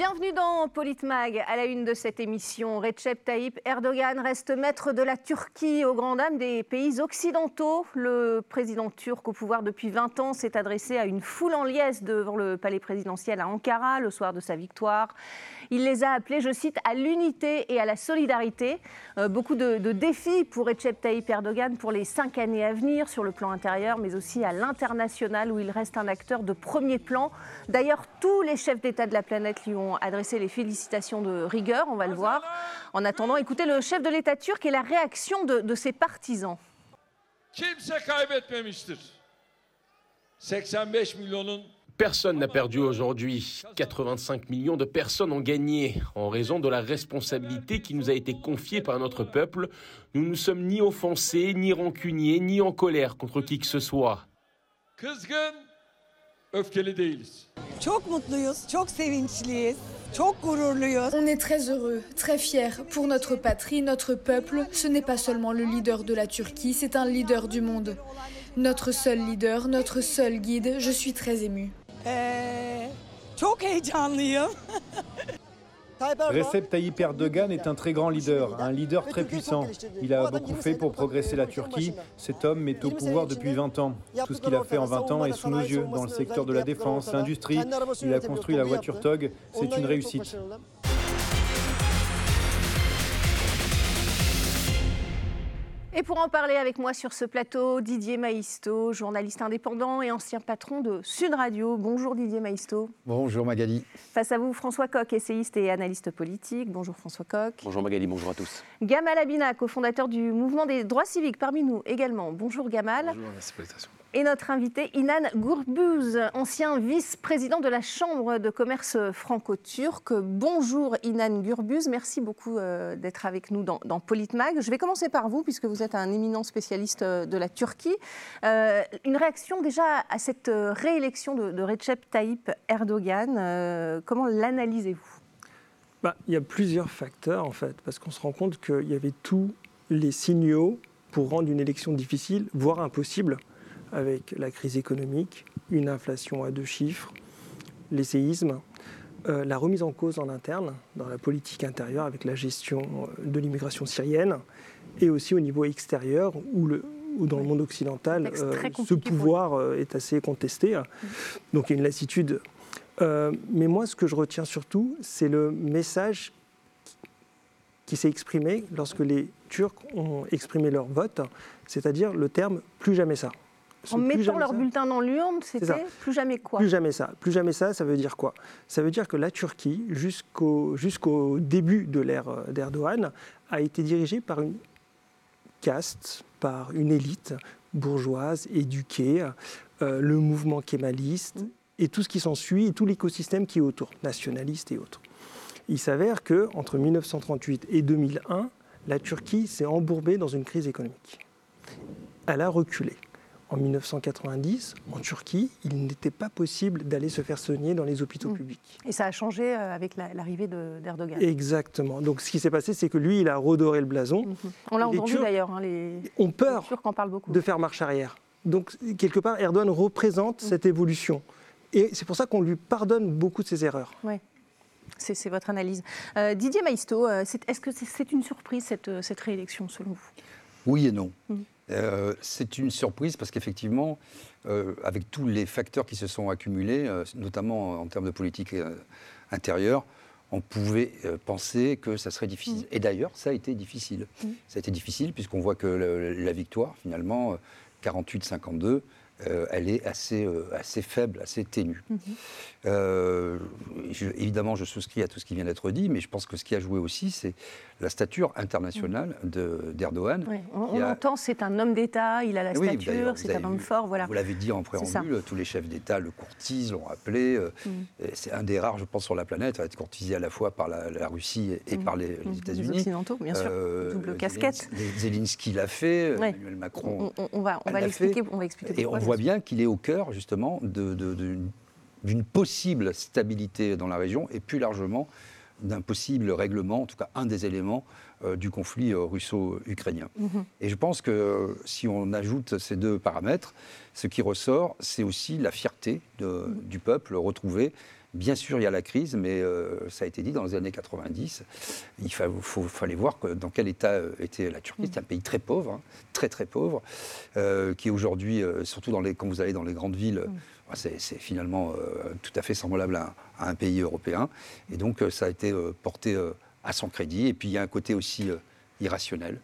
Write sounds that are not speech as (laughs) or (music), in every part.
Bienvenue dans Politmag. À la une de cette émission, Recep Tayyip Erdogan reste maître de la Turquie au grand dam des pays occidentaux. Le président turc au pouvoir depuis 20 ans s'est adressé à une foule en liesse devant le palais présidentiel à Ankara le soir de sa victoire. Il les a appelés, je cite, à l'unité et à la solidarité. Euh, beaucoup de, défis pour Recep Tayyip Erdogan pour les cinq années à venir sur le plan intérieur, mais aussi à l'international où il reste un acteur de premier plan. D'ailleurs, tous les chefs d'État de la planète lui ont adressé les félicitations de rigueur, on va le voir. En attendant, écoutez le chef de l'État turc et la réaction de, ses partisans. Kimse kaybetmemiştir. 85 milyonun Personne n'a perdu aujourd'hui. 85 millions de personnes ont gagné en raison de la responsabilité qui nous a été confiée par notre peuple. Nous ne sommes ni offensés, ni rancuniers, ni en colère contre qui que ce soit. On est très heureux, très fiers pour notre patrie, notre peuple. Ce n'est pas seulement le leader de la Turquie, c'est un leader du monde. Notre seul leader, notre seul guide. Je suis très émue. Ee, çok heyecanlıyım. (laughs) Recep Tayyip Erdogan est un très grand leader, un leader très puissant. Il a beaucoup fait pour progresser la Turquie. Cet homme est au pouvoir depuis 20 ans. Tout ce qu'il a fait en 20 ans est sous nos yeux, dans le secteur de la défense, l'industrie. Il a construit la voiture TOG. C'est une réussite. Et pour en parler avec moi sur ce plateau, Didier Maisto, journaliste indépendant et ancien patron de Sud Radio. Bonjour Didier Maisto. Bonjour Magali. Face à vous, François Coq, essayiste et analyste politique. Bonjour François Coq. Bonjour Magali, bonjour à tous. Gamal Abina, cofondateur du mouvement des droits civiques parmi nous également. Bonjour Gamal. Bonjour, merci pour l'invitation. Et notre invité Inan Gourbuz, ancien vice-président de la Chambre de commerce franco-turque. Bonjour Inan Gourbuz, merci beaucoup euh, d'être avec nous dans, dans, Politmag. Je vais commencer par vous, puisque vous êtes un éminent spécialiste de la Turquie. Euh, une réaction déjà à cette réélection de, Recep Tayyip Erdogan, euh, comment l'analysez-vous? Bah, Il y a plusieurs facteurs en fait, parce qu'on se rend compte qu'il y avait tous les signaux pour rendre une élection difficile, voire impossible avec la crise économique, une inflation à deux chiffres, les séismes, euh, la remise en cause en interne dans la politique intérieure avec la gestion de l'immigration syrienne et aussi au niveau extérieur où, le, où dans le monde occidental euh, ce pouvoir euh, est assez contesté. Donc il y a une lassitude. mais moi ce que je retiens surtout c'est le message qui s'est exprimé lorsque les Turcs ont exprimé leur vote, c'est-à-dire le terme plus jamais ça. En mettant leur ça. bulletin dans l'urne, c'était plus jamais quoi Plus jamais ça. Plus jamais ça, ça veut dire quoi? Ça veut dire que la Turquie, jusqu'au jusqu'au début de l'ère d'Erdogan, a été dirigée par une caste, par une élite bourgeoise, éduquée, euh, le mouvement kémaliste mmh. et tout ce qui s'ensuit, et tout l'écosystème qui est autour, nationaliste et autres. Il s'avère que entre 1938 et 2001, la Turquie s'est embourbée dans une crise économique. Elle a reculé en 1990, en Turquie, il n'était pas possible d'aller se faire soigner dans les hôpitaux mmh. publics. Et ça a changé avec l'arrivée d'Erdogan. Exactement. Donc ce qui s'est passé, c'est que lui, il a redoré le blason. Mmh. On l'a entendu d'ailleurs. Hein, les... ont peur les Turcs en parlent beaucoup. de faire marche arrière. Donc quelque part, Erdogan représente mmh. cette évolution. Et c'est pour ça qu'on lui pardonne beaucoup de ses erreurs. Oui. C'est votre analyse. Euh, Didier Maisto, est-ce que c'est est une surprise cette, cette réélection selon vous? Oui et non. Euh, c'est une surprise parce qu'effectivement, euh, avec tous les facteurs qui se sont accumulés, euh, notamment en termes de politique intérieure, on pouvait penser que ça serait difficile. Mmh. Et d'ailleurs, ça a été difficile. Mmh. Ça a été difficile puisqu'on voit que le, la victoire, finalement, 48-52, euh, elle est assez, euh, assez faible, assez ténue. Mm -hmm. euh, je, évidemment, je souscris à tout ce qui vient d'être dit, mais je pense que ce qui a joué aussi, c'est la stature internationale d'Erdogan. Oui, on, on a... entend, c'est un homme d'État, il a la oui, stature, c'est un homme vu, fort. Voilà. Vous l'avez dit en préambule, tous les chefs d'État le courtisent, l'ont rappelé. Mm. C'est un des rares, je pense, sur la planète à être courtisé à la fois par la, la Russie et mm. par les, les États-Unis. Les Occidentaux, bien sûr. Double casquette. Zelensky l'a fait, oui. Emmanuel Macron. On, on va, on va l'expliquer. On va expliquer et on voit bien qu'il est au cœur, justement, d'une de, de, possible stabilité dans la région et plus largement d'un possible règlement, en tout cas un des éléments euh, du conflit euh, russo-ukrainien. -hmm. Et je pense que euh, si on ajoute ces deux paramètres, ce qui ressort, c'est aussi la fierté de, -hmm. du peuple retrouvé Bien sûr, il y a la crise, mais ça a été dit dans les années 90. Il fallait voir dans quel état était la Turquie. C'est un pays très pauvre, hein, très très pauvre, qui est aujourd'hui, surtout dans les, quand vous allez dans les grandes villes, bah, c'est finalement tout à fait semblable à, un pays européen. Et donc, ça a été porté à son crédit. Et puis, il y a un côté aussi irrationnel.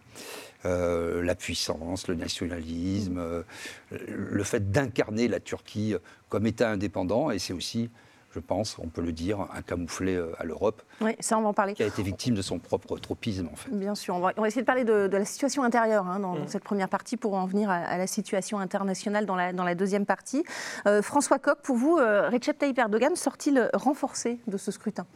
Euh, la puissance, le nationalisme, euh, le fait d'incarner la Turquie comme État indépendant, et c'est aussi, je pense, on peut le dire, un camouflet euh, à l'Europe. Oui, ça on va en parler. Qui a été victime de son propre tropisme, en fait. Bien sûr, on va, essayer de parler de, la situation intérieure hein, dans, mm. cette première partie pour en venir à, la situation internationale dans la, dans la deuxième partie. François Koch, pour vous, Recep Tayyip Erdogan sort-il renforcé de ce scrutin?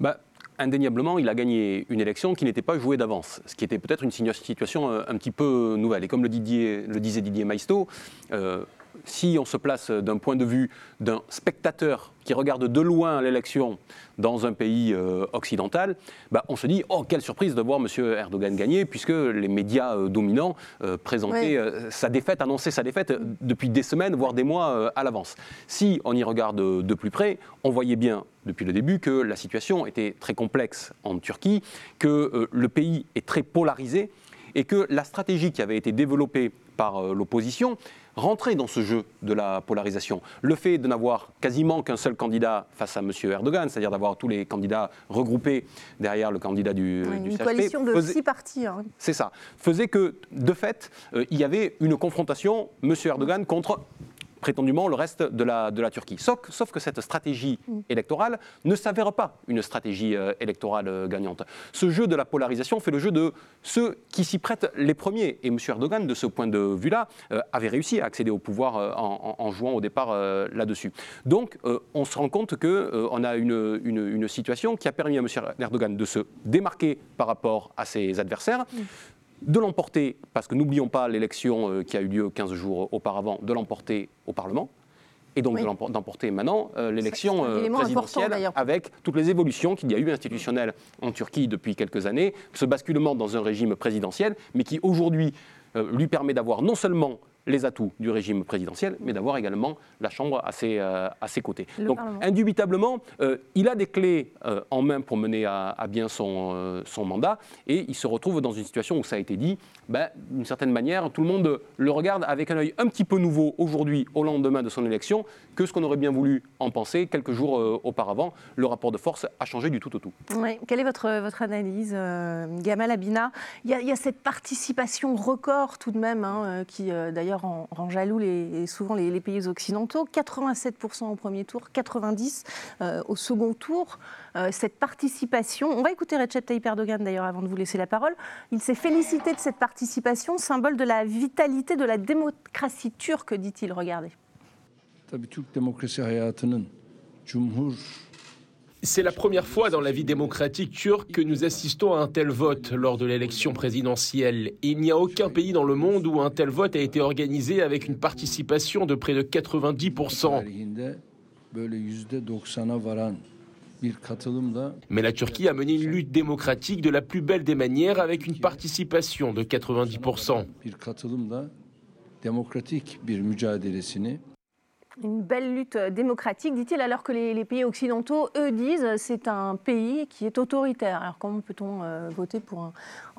Bah, indéniablement, il a gagné une élection qui n'était pas jouée d'avance, ce qui était peut-être une situation euh, un petit peu nouvelle. Et comme le, disait Didier Maisto, euh, si on se place d'un point de vue d'un spectateur qui regarde de loin l'élection dans un pays euh, occidental, bah, on se dit oh quelle surprise de voir M. Erdogan gagner puisque les médias euh, dominants euh, présentaient sa défaite, annonçaient sa défaite depuis des semaines voire des mois à l'avance. Si on y regarde de plus près, on voyait bien depuis le début que la situation était très complexe en Turquie, que le pays est très polarisé et que la stratégie qui avait été développée par l'opposition rentrer dans ce jeu de la polarisation. Le fait de n'avoir quasiment qu'un seul candidat face à M. Erdogan, c'est-à-dire d'avoir tous les candidats regroupés derrière le candidat du, oui, Une coalition de six partis. Hein. C'est ça. Faisait que, de fait, euh, il y avait une confrontation M. Erdogan contre prétendument le reste de la, de la Turquie. Sauf, sauf, que cette stratégie mm. électorale ne s'avère pas une stratégie euh, électorale euh, gagnante. Ce jeu de la polarisation fait le jeu de ceux qui s'y prêtent les premiers. Et M. Erdogan, de ce point de vue-là, euh, avait réussi à accéder au pouvoir en, jouant au départ là-dessus. Donc, on se rend compte qu'on a une, une, situation qui a permis à M. Erdogan de se démarquer par rapport à ses adversaires. Mm de l'emporter, parce que n'oublions pas l'élection euh, qui a eu lieu 15 jours auparavant, de l'emporter au Parlement, et donc d'emporter maintenant euh, l'élection euh, présidentielle avec toutes les évolutions qu'il y a eu institutionnelles en Turquie depuis quelques années, ce basculement dans un régime présidentiel, mais qui aujourd'hui lui permet d'avoir non seulement les atouts du régime présidentiel, mais d'avoir également la Chambre à ses, euh, à ses côtés. Donc, indubitablement, euh, il a des clés euh, en main pour mener à, bien son, son, mandat, et il se retrouve dans une situation où ça a été dit, ben, d'une certaine manière, tout le monde le regarde avec un œil un petit peu nouveau aujourd'hui, au lendemain de son élection, que ce qu'on aurait bien voulu en penser quelques jours auparavant. Le rapport de force a changé du tout au tout. Oui. Quelle est votre, votre analyse, Gamal Abina? Il y, a, il y, a, cette participation record tout de même, hein, qui d'ailleurs rend, jaloux les, souvent les, pays occidentaux. 87% au premier tour, 90% euh, au second tour. Euh, cette participation, on va écouter Recep Tayyip Erdogan d'ailleurs avant de vous laisser la parole. Il s'est félicité de cette participation, symbole de la vitalité de la démocratie turque, dit-il. Regardez. C'est la première fois dans la vie démocratique turque que nous assistons à un tel vote lors de l'élection présidentielle. Il n'y a aucun pays dans le monde où un tel vote a été organisé avec une participation de près de 90%. Mais la Turquie a mené une lutte démocratique de la plus belle des manières avec une participation de 90%. Une belle lutte démocratique, dit-il, alors que les, pays occidentaux, eux, disent c'est un pays qui est autoritaire. Alors comment peut-on euh, voter pour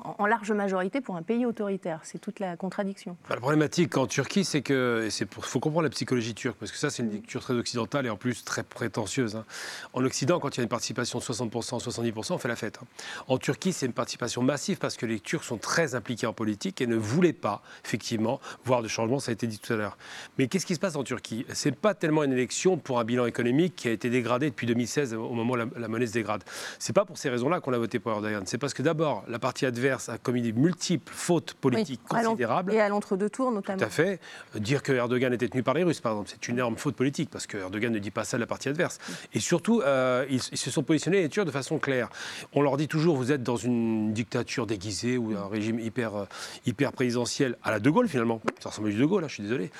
en large majorité pour un pays autoritaire C'est toute la contradiction. Bah, la problématique en Turquie, c'est que il faut comprendre la psychologie turque, parce que ça, c'est une dictature très occidentale et en plus très prétentieuse. Hein. En Occident, quand il y a une participation de 60%, 70%, on fait la fête. Hein. En Turquie, c'est une participation massive parce que les Turcs sont très impliqués en politique et ne voulaient pas, effectivement, voir de changement, ça a été dit tout à l'heure. Mais qu'est-ce qui se passe en Turquie? N'est pas tellement une élection pour un bilan économique qui a été dégradé depuis 2016 au moment où la, monnaie se dégrade. C'est pas pour ces raisons-là qu'on a voté pour Erdogan. C'est parce que d'abord, la partie adverse a commis des multiples fautes politiques considérables. Et à l'entre-deux tours notamment. Tout à fait. Dire que Erdogan était tenu par les Russes, par exemple, c'est une énorme faute politique parce que Erdogan ne dit pas ça de la partie adverse. Et surtout, euh, ils, se sont positionnés les Turcs de façon claire. On leur dit toujours, vous êtes dans une dictature déguisée ou un régime hyper, euh, hyper présidentiel à la De Gaulle finalement. Ça ressemble à du De Gaulle, là, je suis désolé.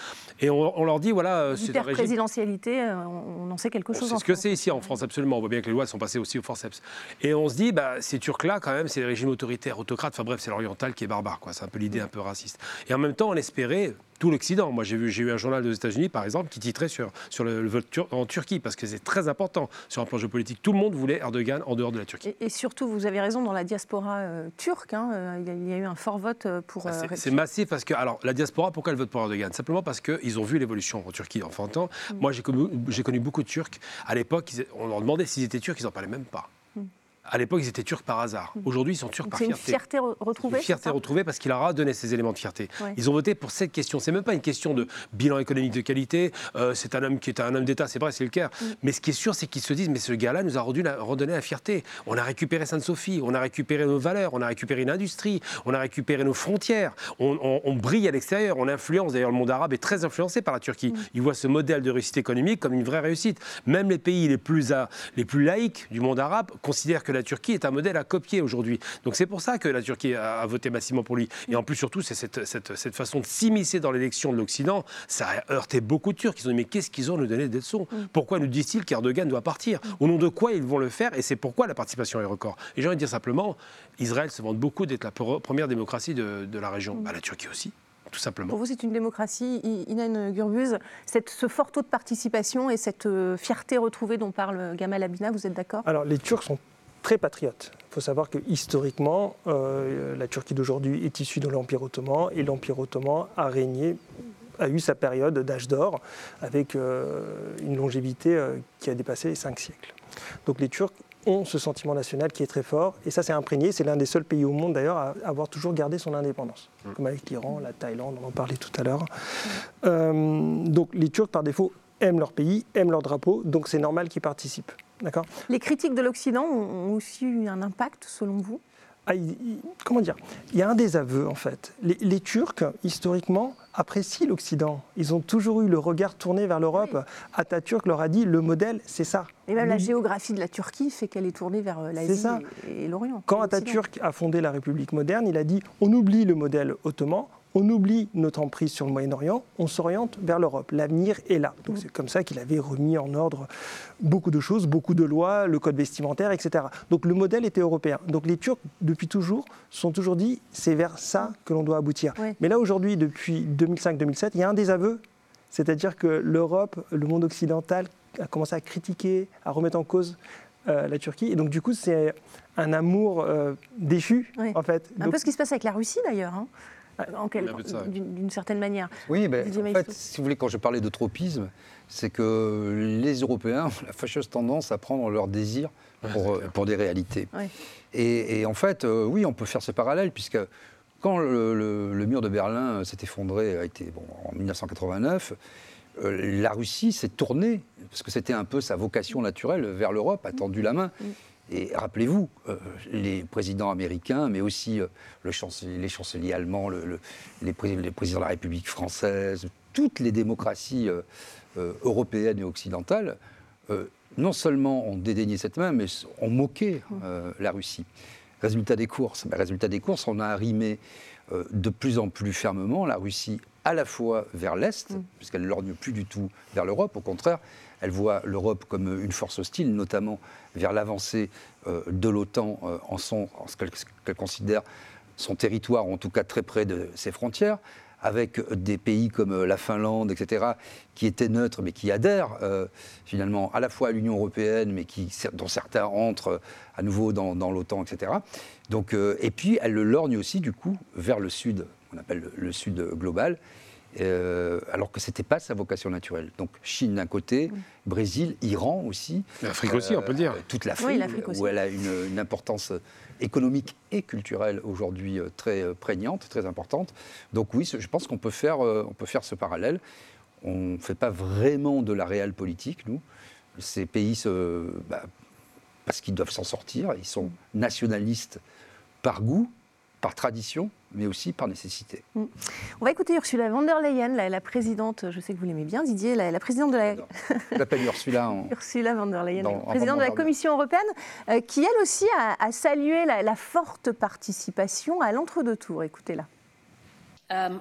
Et on, leur dit, voilà, euh, c'est présidentialité, on, en sait quelque chose. C'est ce que c'est ici en France, absolument. On voit bien que les lois sont passées aussi au forceps. Et on se dit, bah, ces Turcs-là, quand même, c'est les régimes autoritaires, Enfin bref, c'est l'oriental qui est barbare. C'est un peu l'idée un peu raciste. Et en même temps, on espérait tout l'Occident. Moi, j'ai vu, j'ai eu un journal des États-Unis, par exemple, qui titrait sur, sur le, vote en Turquie, parce que c'est très important sur un plan géopolitique. Tout le monde voulait Erdogan en dehors de la Turquie. Et, surtout, vous avez raison, dans la diaspora euh, turque, hein, euh, il, y a, eu un fort vote pour. Bah, c'est, massif parce que, alors, la diaspora, pourquoi elle vote pour Erdogan? Simplement parce qu'ils ont vu l'évolution en Turquie en temps. Mm. Moi, j'ai connu, j'ai connu beaucoup de Turcs. À l'époque, on leur demandait s'ils étaient turcs, ils n'en parlaient même pas. À l'époque, ils étaient turcs par hasard. Mm. Aujourd'hui, ils sont turcs par fierté. C'est une fierté retrouvée Une fierté retrouvée parce qu'il leur a donné ces éléments de fierté. Ils ont voté pour cette question. C'est même pas une question de bilan économique de qualité. Euh, c'est un homme qui est un homme d'État, c'est vrai, c'est le cas. Mm. Mais ce qui est sûr, c'est qu'ils se disent mais ce gars-là nous a redonné la fierté. On a récupéré Sainte-Sophie, on a récupéré nos valeurs, on a récupéré une industrie, on a récupéré nos frontières. On, brille à l'extérieur, on influence. D'ailleurs, le monde arabe est très influencé par la Turquie. Mm. Ils voient ce modèle de réussite économique comme une vraie réussite. Même les pays les plus, les plus laïques du monde arabe considèrent que la Turquie est un modèle copier aujourd'hui. Donc c'est pour ça que la Turquie a, voté massivement pour lui. Et en plus, surtout, c'est cette, cette, façon de s'immiscer dans l'élection de l'Occident. Ça a heurté beaucoup de Turcs. Ils ont dit mais qu'est-ce qu'ils ont nous donner des leçons mm. Pourquoi nous disent-ils qu'Erdogan doit partir? Au nom de quoi ils vont le faire? Et c'est pourquoi la participation est record. Et j'ai envie de dire simplement, Israël se vante beaucoup d'être la première démocratie de, la région. Mm. Bah, la Turquie aussi tout simplement. Pour vous, c'est une démocratie, Inan Gurbuz, cette, ce fort taux de participation et cette euh, fierté retrouvée dont parle Gamal Abina, vous êtes d'accord? Alors, les Turcs sont très patriote. Il faut savoir que historiquement, euh, la Turquie d'aujourd'hui est issue de l'Empire ottoman et l'Empire ottoman a régné a eu sa période d'âge d'or avec euh, une longévité euh, qui a dépassé les cinq siècles. Donc les Turcs ont ce sentiment national qui est très fort et ça c'est imprégné, c'est l'un des seuls pays au monde d'ailleurs à avoir toujours gardé son indépendance, mmh. comme avec l'Iran, la Thaïlande, on en parlait tout à l'heure. donc les Turcs par défaut aiment leur pays, aiment leur drapeau, donc c'est normal qu'ils participent. Les critiques de l'Occident ont aussi eu un impact, selon vous? Ah, comment dire? Il y a un désaveu en fait. Les, Turcs, historiquement, apprécient l'Occident. Ils ont toujours eu le regard tourné vers l'Europe. Atatürk leur a dit le modèle, c'est ça. Et même la géographie de la Turquie fait qu'elle est tournée vers euh, l'Asie et, l'Orient. Quand Atatürk a fondé la République moderne, il a dit on oublie le modèle ottoman, on oublie notre emprise sur le Moyen-Orient, on s'oriente vers l'Europe. L'avenir est là. Donc c'est comme ça qu'il avait remis en ordre beaucoup de choses, beaucoup de lois, le code vestimentaire, etc. Donc le modèle était européen. Donc les Turcs, depuis toujours, sont toujours dit c'est vers ça que l'on doit aboutir. Mais là aujourd'hui, depuis 2005-2007, il y a un désaveu, c'est-à-dire que l'Europe, le monde occidental a commencé à critiquer, à remettre en cause euh, la Turquie. Et donc du coup, c'est un amour euh, déchu, en fait. Un peu ce qui se passe avec la Russie d'ailleurs. Hein d'une certaine manière. Oui, mais en fait, si vous voulez, quand je parlais de tropisme, c'est que les Européens ont la fâcheuse tendance à prendre leur désir pour, euh, pour des réalités. Et, en fait, euh, oui, on peut faire ce parallèle, puisque quand le, mur de Berlin s'est effondré, a été bon, en 1989, euh, la Russie s'est tournée, parce que c'était un peu sa vocation naturelle, vers l'Europe, a tendu la main. Et rappelez-vous, euh, les présidents américains, mais aussi euh, le chancelier, les chanceliers allemands, le, les, présidents de la République française, toutes les démocraties euh, européennes et occidentales, non seulement ont dédaigné cette main, mais ont moqué la Russie. Résultat des courses, ben, résultat des courses, on a arrimé de plus en plus fermement la Russie à la fois vers l'Est, mm. puisqu'elle ne lorgne plus du tout vers l'Europe, au contraire, elle voit l'Europe comme une force hostile, notamment vers l'avancée euh, de l'OTAN euh, en, en ce qu'elle considère son territoire, en tout cas très près de ses frontières, avec des pays comme la Finlande, etc., qui étaient neutres, mais qui adhèrent euh, finalement à la fois à l'Union européenne, mais qui, dont certains entrent à nouveau dans, l'OTAN, etc. Donc, et puis, elle le lorgne aussi, du coup, vers le sud, qu'on appelle le sud global, euh, alors que ce n'était pas sa vocation naturelle. Donc Chine d'un côté, Brésil, Iran aussi. L'Afrique aussi, on peut dire. Euh, toute l'Afrique, où elle a une, importance économique et culturelle aujourd'hui euh, très prégnante, très importante. Donc oui, je pense qu'on peut, faire, on peut faire ce parallèle. On ne fait pas vraiment de la réelle politique, nous. Ces pays, se, bah, parce qu'ils doivent s'en sortir, ils sont nationalistes par goût, par tradition, mais aussi par nécessité. Mm. On va écouter Ursula von der Leyen, la, présidente, je sais que vous l'aimez bien, Didier, la, présidente de la... l'appelle Ursula. (laughs) Ursula von der Leyen, présidente de la Commission européenne, euh, qui elle aussi a, salué la, forte participation à l'entre-deux tours. Écoutez-la. Um,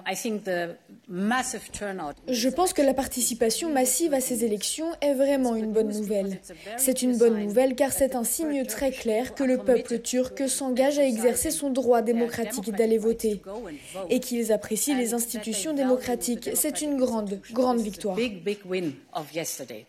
Je pense que la participation massive à ces élections est vraiment une bonne nouvelle. C'est une bonne nouvelle car c'est un signe très clair que le peuple turc s'engage à exercer son droit démocratique d'aller voter et qu'ils apprécient les institutions démocratiques. C'est une grande, grande victoire.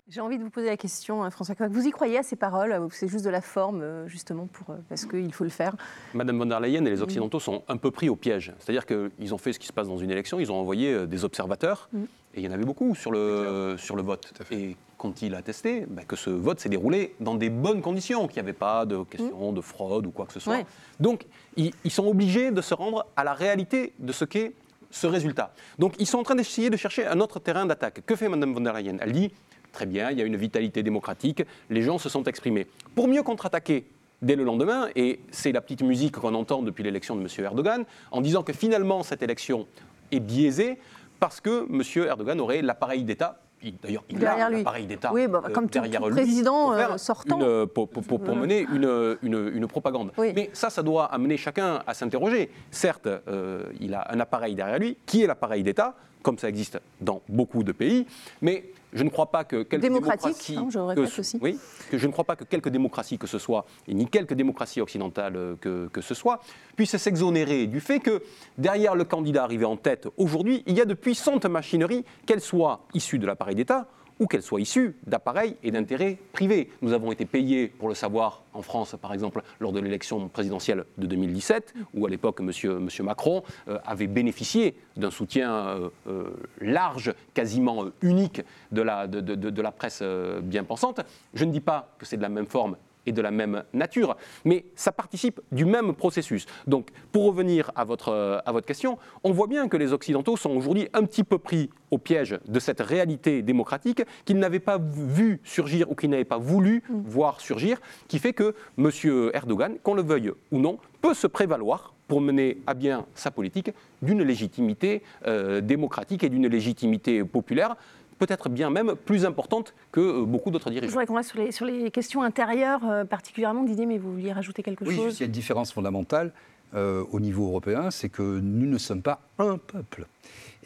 J'ai envie de vous poser la question, hein, François Vous y croyez à ces paroles? Ou c'est juste de la forme, euh, justement, pour, euh, parce qu'il faut le faire Madame von der Leyen et les Occidentaux sont un peu pris au piège. C'est-à-dire qu'ils ont fait ce qui se passe dans une élection, ils ont envoyé euh, des observateurs, mm. et il y en avait beaucoup sur le, sur le vote. Et quand il a testé bah, que ce vote s'est déroulé dans des bonnes conditions, qu'il n'y avait pas de question mm. de fraude ou quoi que ce soit. Donc, ils, sont obligés de se rendre à la réalité de ce qu'est ce résultat. Donc, ils sont en train d'essayer de chercher un autre terrain d'attaque. Que fait Mme von der Leyen? Elle dit très bien, il y a une vitalité démocratique, les gens se sont exprimés. Pour mieux contre-attaquer dès le lendemain, et c'est la petite musique qu'on entend depuis l'élection de M. Erdogan, en disant que finalement cette élection est biaisé parce que M. Erdogan aurait l'appareil d'État D'ailleurs, il a l'appareil d'État oui, bah, comme derrière tout, président euh, sortant. pour, mener une, une, propagande. Mais ça, ça doit amener chacun à s'interroger. Certes, euh, il a un appareil derrière lui, qui est l'appareil d'État, comme ça existe dans beaucoup de pays, mais je ne crois pas que quelque démocratie, hein, je que, aussi. Oui, que je ne crois pas que quelque démocratie que ce soit, et ni quelque démocratie occidentale euh, que, que ce soit, puisse s'exonérer du fait que derrière le candidat arrivé en tête aujourd'hui, il y a de puissantes machineries, qu'elles soient issues de l'appareil d'État ou qu'elle soit issue d'appareils et d'intérêts privés. Nous avons été payés, pour le savoir, en France, par exemple, lors de l'élection présidentielle de 2017, où à l'époque, M. Macron euh, avait bénéficié d'un soutien euh, euh, large, quasiment unique de la, de, de la presse bien pensante. Je ne dis pas que c'est de la même forme et de la même nature, mais ça participe du même processus. Donc, pour revenir à votre, à votre question, on voit bien que les Occidentaux sont aujourd'hui un petit peu pris au piège de cette réalité démocratique qu'ils n'avaient pas vu surgir ou qu'ils n'avaient pas voulu mm. voir surgir, qui fait que M. Erdogan, qu'on le veuille ou non, peut se prévaloir pour mener à bien sa politique d'une légitimité euh, démocratique et d'une légitimité populaire peut-être bien même plus importante que euh, beaucoup d'autres dirigeants. Je voudrais qu'on reste sur les, sur les, questions intérieures euh, particulièrement. Didier, mais vous vouliez rajouter quelque chose Oui, il y a une différence fondamentale euh, au niveau européen, c'est que nous ne sommes pas un peuple.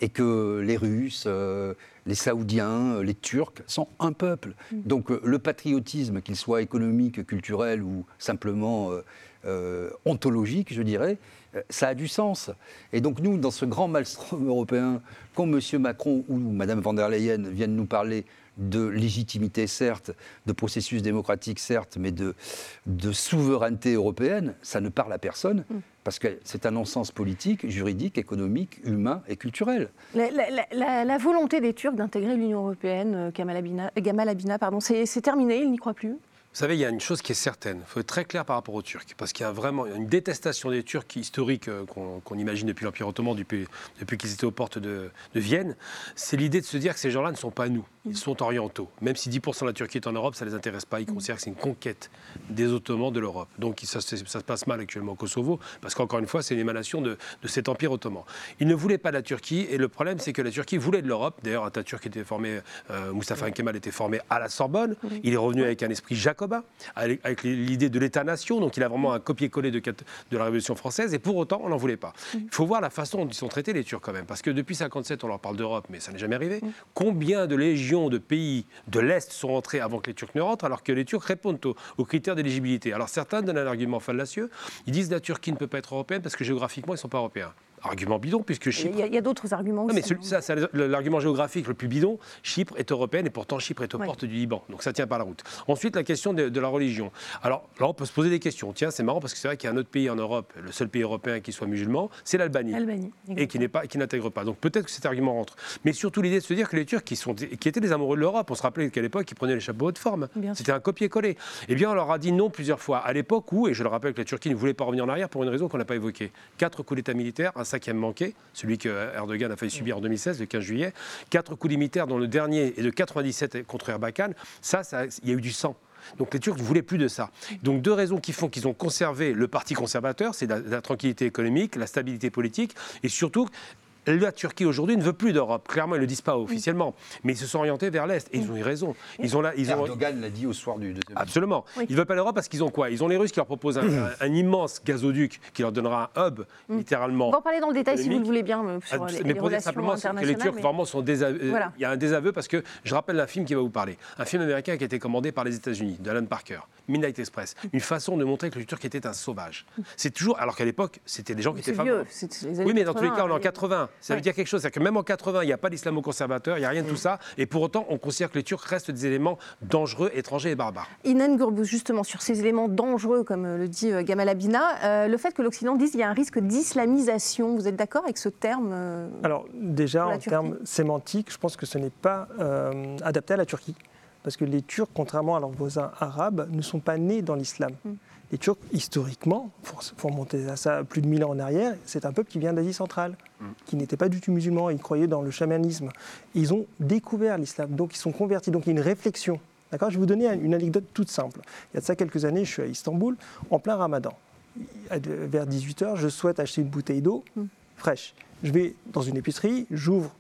Et que les Russes, les Saoudiens, les Turcs sont un peuple. Mm. Donc le patriotisme, qu'il soit économique, culturel ou simplement ontologique, je dirais, ça a du sens. Et donc nous, dans ce grand maelstrom européen, quand M. Macron ou Mme van der Leyen viennent nous parler de légitimité, certes, de processus démocratique, certes, mais de, de souveraineté européenne, ça ne parle à personne, mm. parce que c'est un non-sens politique, juridique, économique, humain et culturel. La, volonté des Turcs d'intégrer l'Union européenne, euh, Gamal Abina, pardon, c'est terminé, ils n'y croient plus? Vous savez, il y a une chose qui est certaine. Il faut être très clair par rapport aux Turcs. Parce qu'il y a vraiment une détestation des Turcs historique euh, qu'on imagine depuis l'Empire ottoman, depuis, depuis qu'ils étaient aux portes de, Vienne. C'est l'idée de se dire que ces gens-là ne sont pas nous. Ils sont orientaux. Même si 10% de la Turquie est en Europe, ça ne les intéresse pas. Ils considèrent que c'est une conquête des Ottomans de l'Europe. Donc ça, ça, se passe mal actuellement au Kosovo. Parce qu'encore une fois, c'est une émanation de, cet Empire ottoman. Ils ne voulaient pas de la Turquie. Et le problème, c'est que la Turquie voulait de l'Europe. D'ailleurs, Atatürk était formé, euh, Mustafa Kemal était formé à la Sorbonne. Il est revenu avec un esprit jacob avec l'idée de l'État-nation. Donc il a vraiment un copier-coller de, de, la Révolution française. Et pour autant, on n'en voulait pas. Mm. Il faut voir la façon dont ils sont traités, les Turcs, quand même. Parce que depuis 1957, on leur parle d'Europe, mais ça n'est jamais arrivé. Mm. Combien de légions de pays de l'Est sont rentrés avant que les Turcs ne rentrent, alors que les Turcs répondent aux, critères d'éligibilité? Alors certains donnent un argument fallacieux. Ils disent la Turquie ne peut pas être européenne parce que géographiquement, ils ne sont pas européens. Argument bidon, puisque Chypre. Il y a, d'autres arguments aussi. mais ça, c'est l'argument géographique le plus bidon. Chypre est européenne et pourtant Chypre est aux portes du Liban. Donc ça tient pas la route. Ensuite, la question de, la religion. Alors là, on peut se poser des questions. Tiens, c'est marrant parce que c'est vrai qu'il y a un autre pays en Europe, le seul pays européen qui soit musulman, c'est l'Albanie. Et qui n'est pas, qui n'intègre pas. Donc peut-être que cet argument rentre. Mais surtout l'idée de se dire que les Turcs, qui, sont, qui étaient des amoureux de l'Europe, on se rappelait qu'à l'époque, ils prenaient les chapeaux de forme. C'était un copier-coller. Eh bien, on leur a dit non plusieurs fois. À l'époque où, et je le rappelle que la Turquie ne voulait pas revenir en arrière pour une raison qu'on n'a pas évoquée. Quatre coups d'État un cinquième manqué celui que Erdogan a failli subir en 2016, le 15 juillet. Quatre coups militaires, dont le dernier est de 97 contre Erbakan. Ça, il y a eu du sang. Donc les Turcs ne voulaient plus de ça. Donc deux raisons qui font qu'ils ont conservé le parti conservateur, c'est la, tranquillité économique, la stabilité politique, et surtout la Turquie aujourd'hui ne veut plus d'Europe. Clairement, ils ne le disent pas officiellement, mais ils se sont orientés vers l'Est. Et ils ont eu raison. Ils ont là, ils ont... Erdogan l'a dit au soir du deuxième. Absolument. Ils ne veulent pas l'Europe parce qu'ils ont quoi? Ils ont les Russes qui leur proposent un, (clears throat) un immense gazoduc qui leur donnera un hub, littéralement. On va en parler dans le détail si vous le voulez bien euh, sur Ah, les, mais les pour dire simplement que les. Turcs mais- vraiment sont désaveux. Voilà. Il y a un désaveu parce que je rappelle un film qui va vous parler. Un film américain qui a été commandé par les États-Unis, d'Alan Parker, Midnight Express. Une façon de montrer que le Turc était un sauvage. C'est toujours. Alors qu'à l'époque, c'était des gens qui étaient favorables. vieux, Oui, mais dans tous les cas, on est en 80, 80. Ça veut Ouais. dire quelque chose. C'est-à-dire que même en 80, il n'y a pas d'islamo-conservateur, il n'y a rien de tout ça. Et pour autant, on considère que les Turcs restent des éléments dangereux, étrangers et barbares. Inan Gourbous, justement, sur ces éléments dangereux, comme euh, le dit euh, Gamal Abina, euh, le fait que l'Occident dise qu'il y a un risque d'islamisation, vous êtes d'accord avec ce terme euh, Alors déjà, en termes sémantiques, je pense que ce n'est pas euh, adapté à la Turquie. Parce que les Turcs, contrairement à leurs voisins arabes, ne sont pas nés dans l'islam. Mm. Les Turcs, historiquement, il faut remonter à ça plus de 1000 ans en arrière, c'est un peuple qui vient d'Asie centrale, qui n'était pas du tout musulman, ils croyaient dans le chamanisme. Ils ont découvert l'islam, donc ils sont convertis, donc il y a une réflexion. D'accord je vais vous donner une anecdote toute simple. Il y a de ça quelques années, je suis à Istanbul, en plein ramadan. Vers 18h, je souhaite acheter une bouteille d'eau fraîche. Je vais dans une épicerie, j'ouvre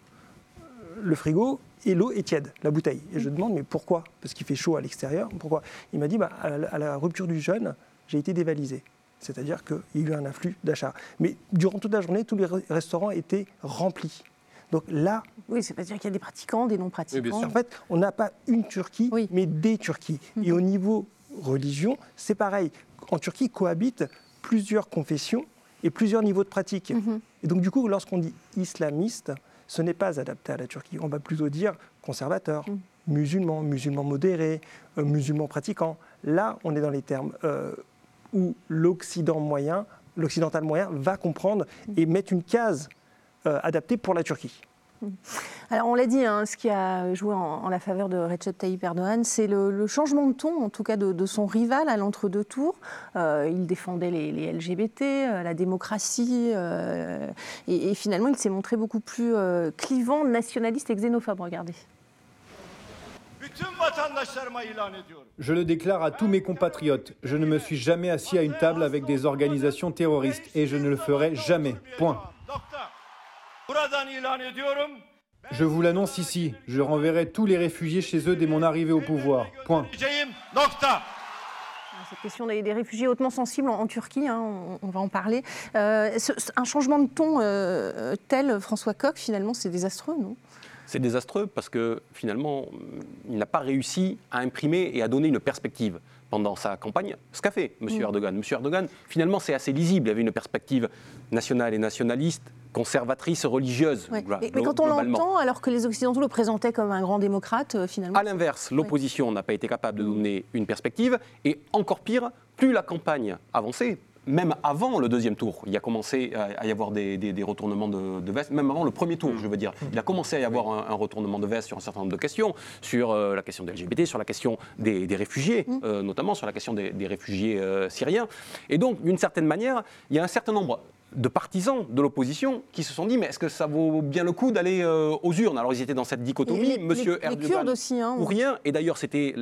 le frigo et l'eau est tiède, la bouteille. Et je demande, mais pourquoi? Parce qu'il fait chaud à l'extérieur. Pourquoi? Il m'a dit, bah, à, la, à la rupture du jeûne, j'ai été dévalisé. C'est-à-dire qu'il y a eu un afflux d'achats. Mais durant toute la journée, tous les re- restaurants étaient remplis. Donc là, Oui, c'est pas dire qu'il y a des pratiquants, des non-pratiquants. en fait, on n'a pas une Turquie, mais des Turquies. Et au niveau religion, c'est pareil. En Turquie cohabitent plusieurs confessions et plusieurs niveaux de pratique. Et donc, du coup, lorsqu'on dit islamiste, ce n'est pas adapté à la Turquie. On va plutôt dire conservateur, musulman, musulman modéré, euh, musulman pratiquant. Là, on est dans les termes euh, où l'occidental moyen, va comprendre et mettre une case euh, adaptée pour la Turquie. Alors, on l'a dit, hein, ce qui a joué en, la faveur de Recep Tayyip Erdogan, c'est le, changement de ton, en tout cas de, son rival à l'entre-deux tours. Euh, il défendait les, LGBT, euh, la démocratie, et, et finalement, il s'est montré beaucoup plus clivant, nationaliste et xénophobe. Regardez. Je le déclare à tous mes compatriotes, je ne me suis jamais assis à une table avec des organisations terroristes et je ne le ferai jamais. Point. Je vous l'annonce ici, je renverrai tous les réfugiés chez eux dès mon arrivée au pouvoir. Point. Nokta. Cette question des, des réfugiés hautement sensibles en, en Turquie, hein, on, on va en parler. Euh, ce- un changement de ton euh, tel, François Coq, finalement, c'est désastreux, non? C'est désastreux parce que finalement, il n'a pas réussi à imprimer et à donner une perspective pendant sa campagne. Ce qu'a fait M. Mm. Erdogan. M. Erdogan, finalement, c'est assez lisible. Il y avait une perspective nationale et nationaliste, conservatrice, religieuse. Ouais. mais, mais quand on l'entend, alors que les Occidentaux le présentaient comme un grand démocrate, euh, finalement. À l'inverse, l'opposition n'a pas été capable de donner une perspective. Et encore pire, plus la campagne avançait, même avant le deuxième tour, il a commencé à y avoir des, des- des retournements de, de veste, même avant le premier tour, je veux dire. Il a commencé à y avoir un, un retournement de veste sur un certain nombre de questions, sur euh, la question des LGBT, sur la question des, des réfugiés, euh, notamment sur la question des, des réfugiés euh, syriens. Et donc, d'une certaine manière, il y a un certain nombre de partisans de l'opposition qui se sont dit mais est-ce que ça vaut bien le coup d'aller euh, aux urnes? Alors ils étaient dans cette dichotomie, les- Monsieur les- Erdogan aussi, hein. ou rien. Et d'ailleurs c'était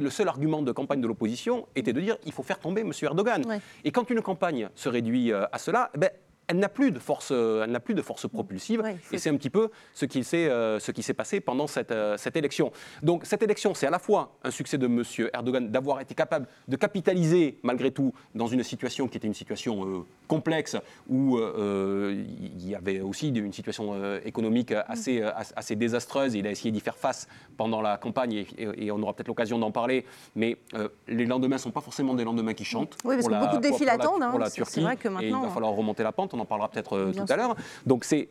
le seul argument de campagne de l'opposition était de dire il faut faire tomber Monsieur Erdogan. Ouais. Et quand une campagne se réduit euh, à cela, eh ben, elle n'a plus de force, euh, elle n'a plus de force propulsive. Et c'est un petit peu ce qui s'est euh, ce qui s'est passé pendant cette, euh, cette élection. Donc cette élection, c'est à la fois un succès de Monsieur Erdogan d'avoir été capable de capitaliser malgré tout dans une situation qui était une situation euh, complexe où il y avait aussi une situation économique assez, euh, assez- désastreuse. Il a essayé d'y faire face pendant la campagne et, et- et on aura peut-être l'occasion d'en parler. Mais les lendemains ne sont pas forcément des lendemains qui chantent. Oui, parce que beaucoup de défis l'attendent, hein. C'est- vrai que Et il maintenant, va falloir remonter la pente. On en parlera peut-être euh, tout à l'heure. Donc c'est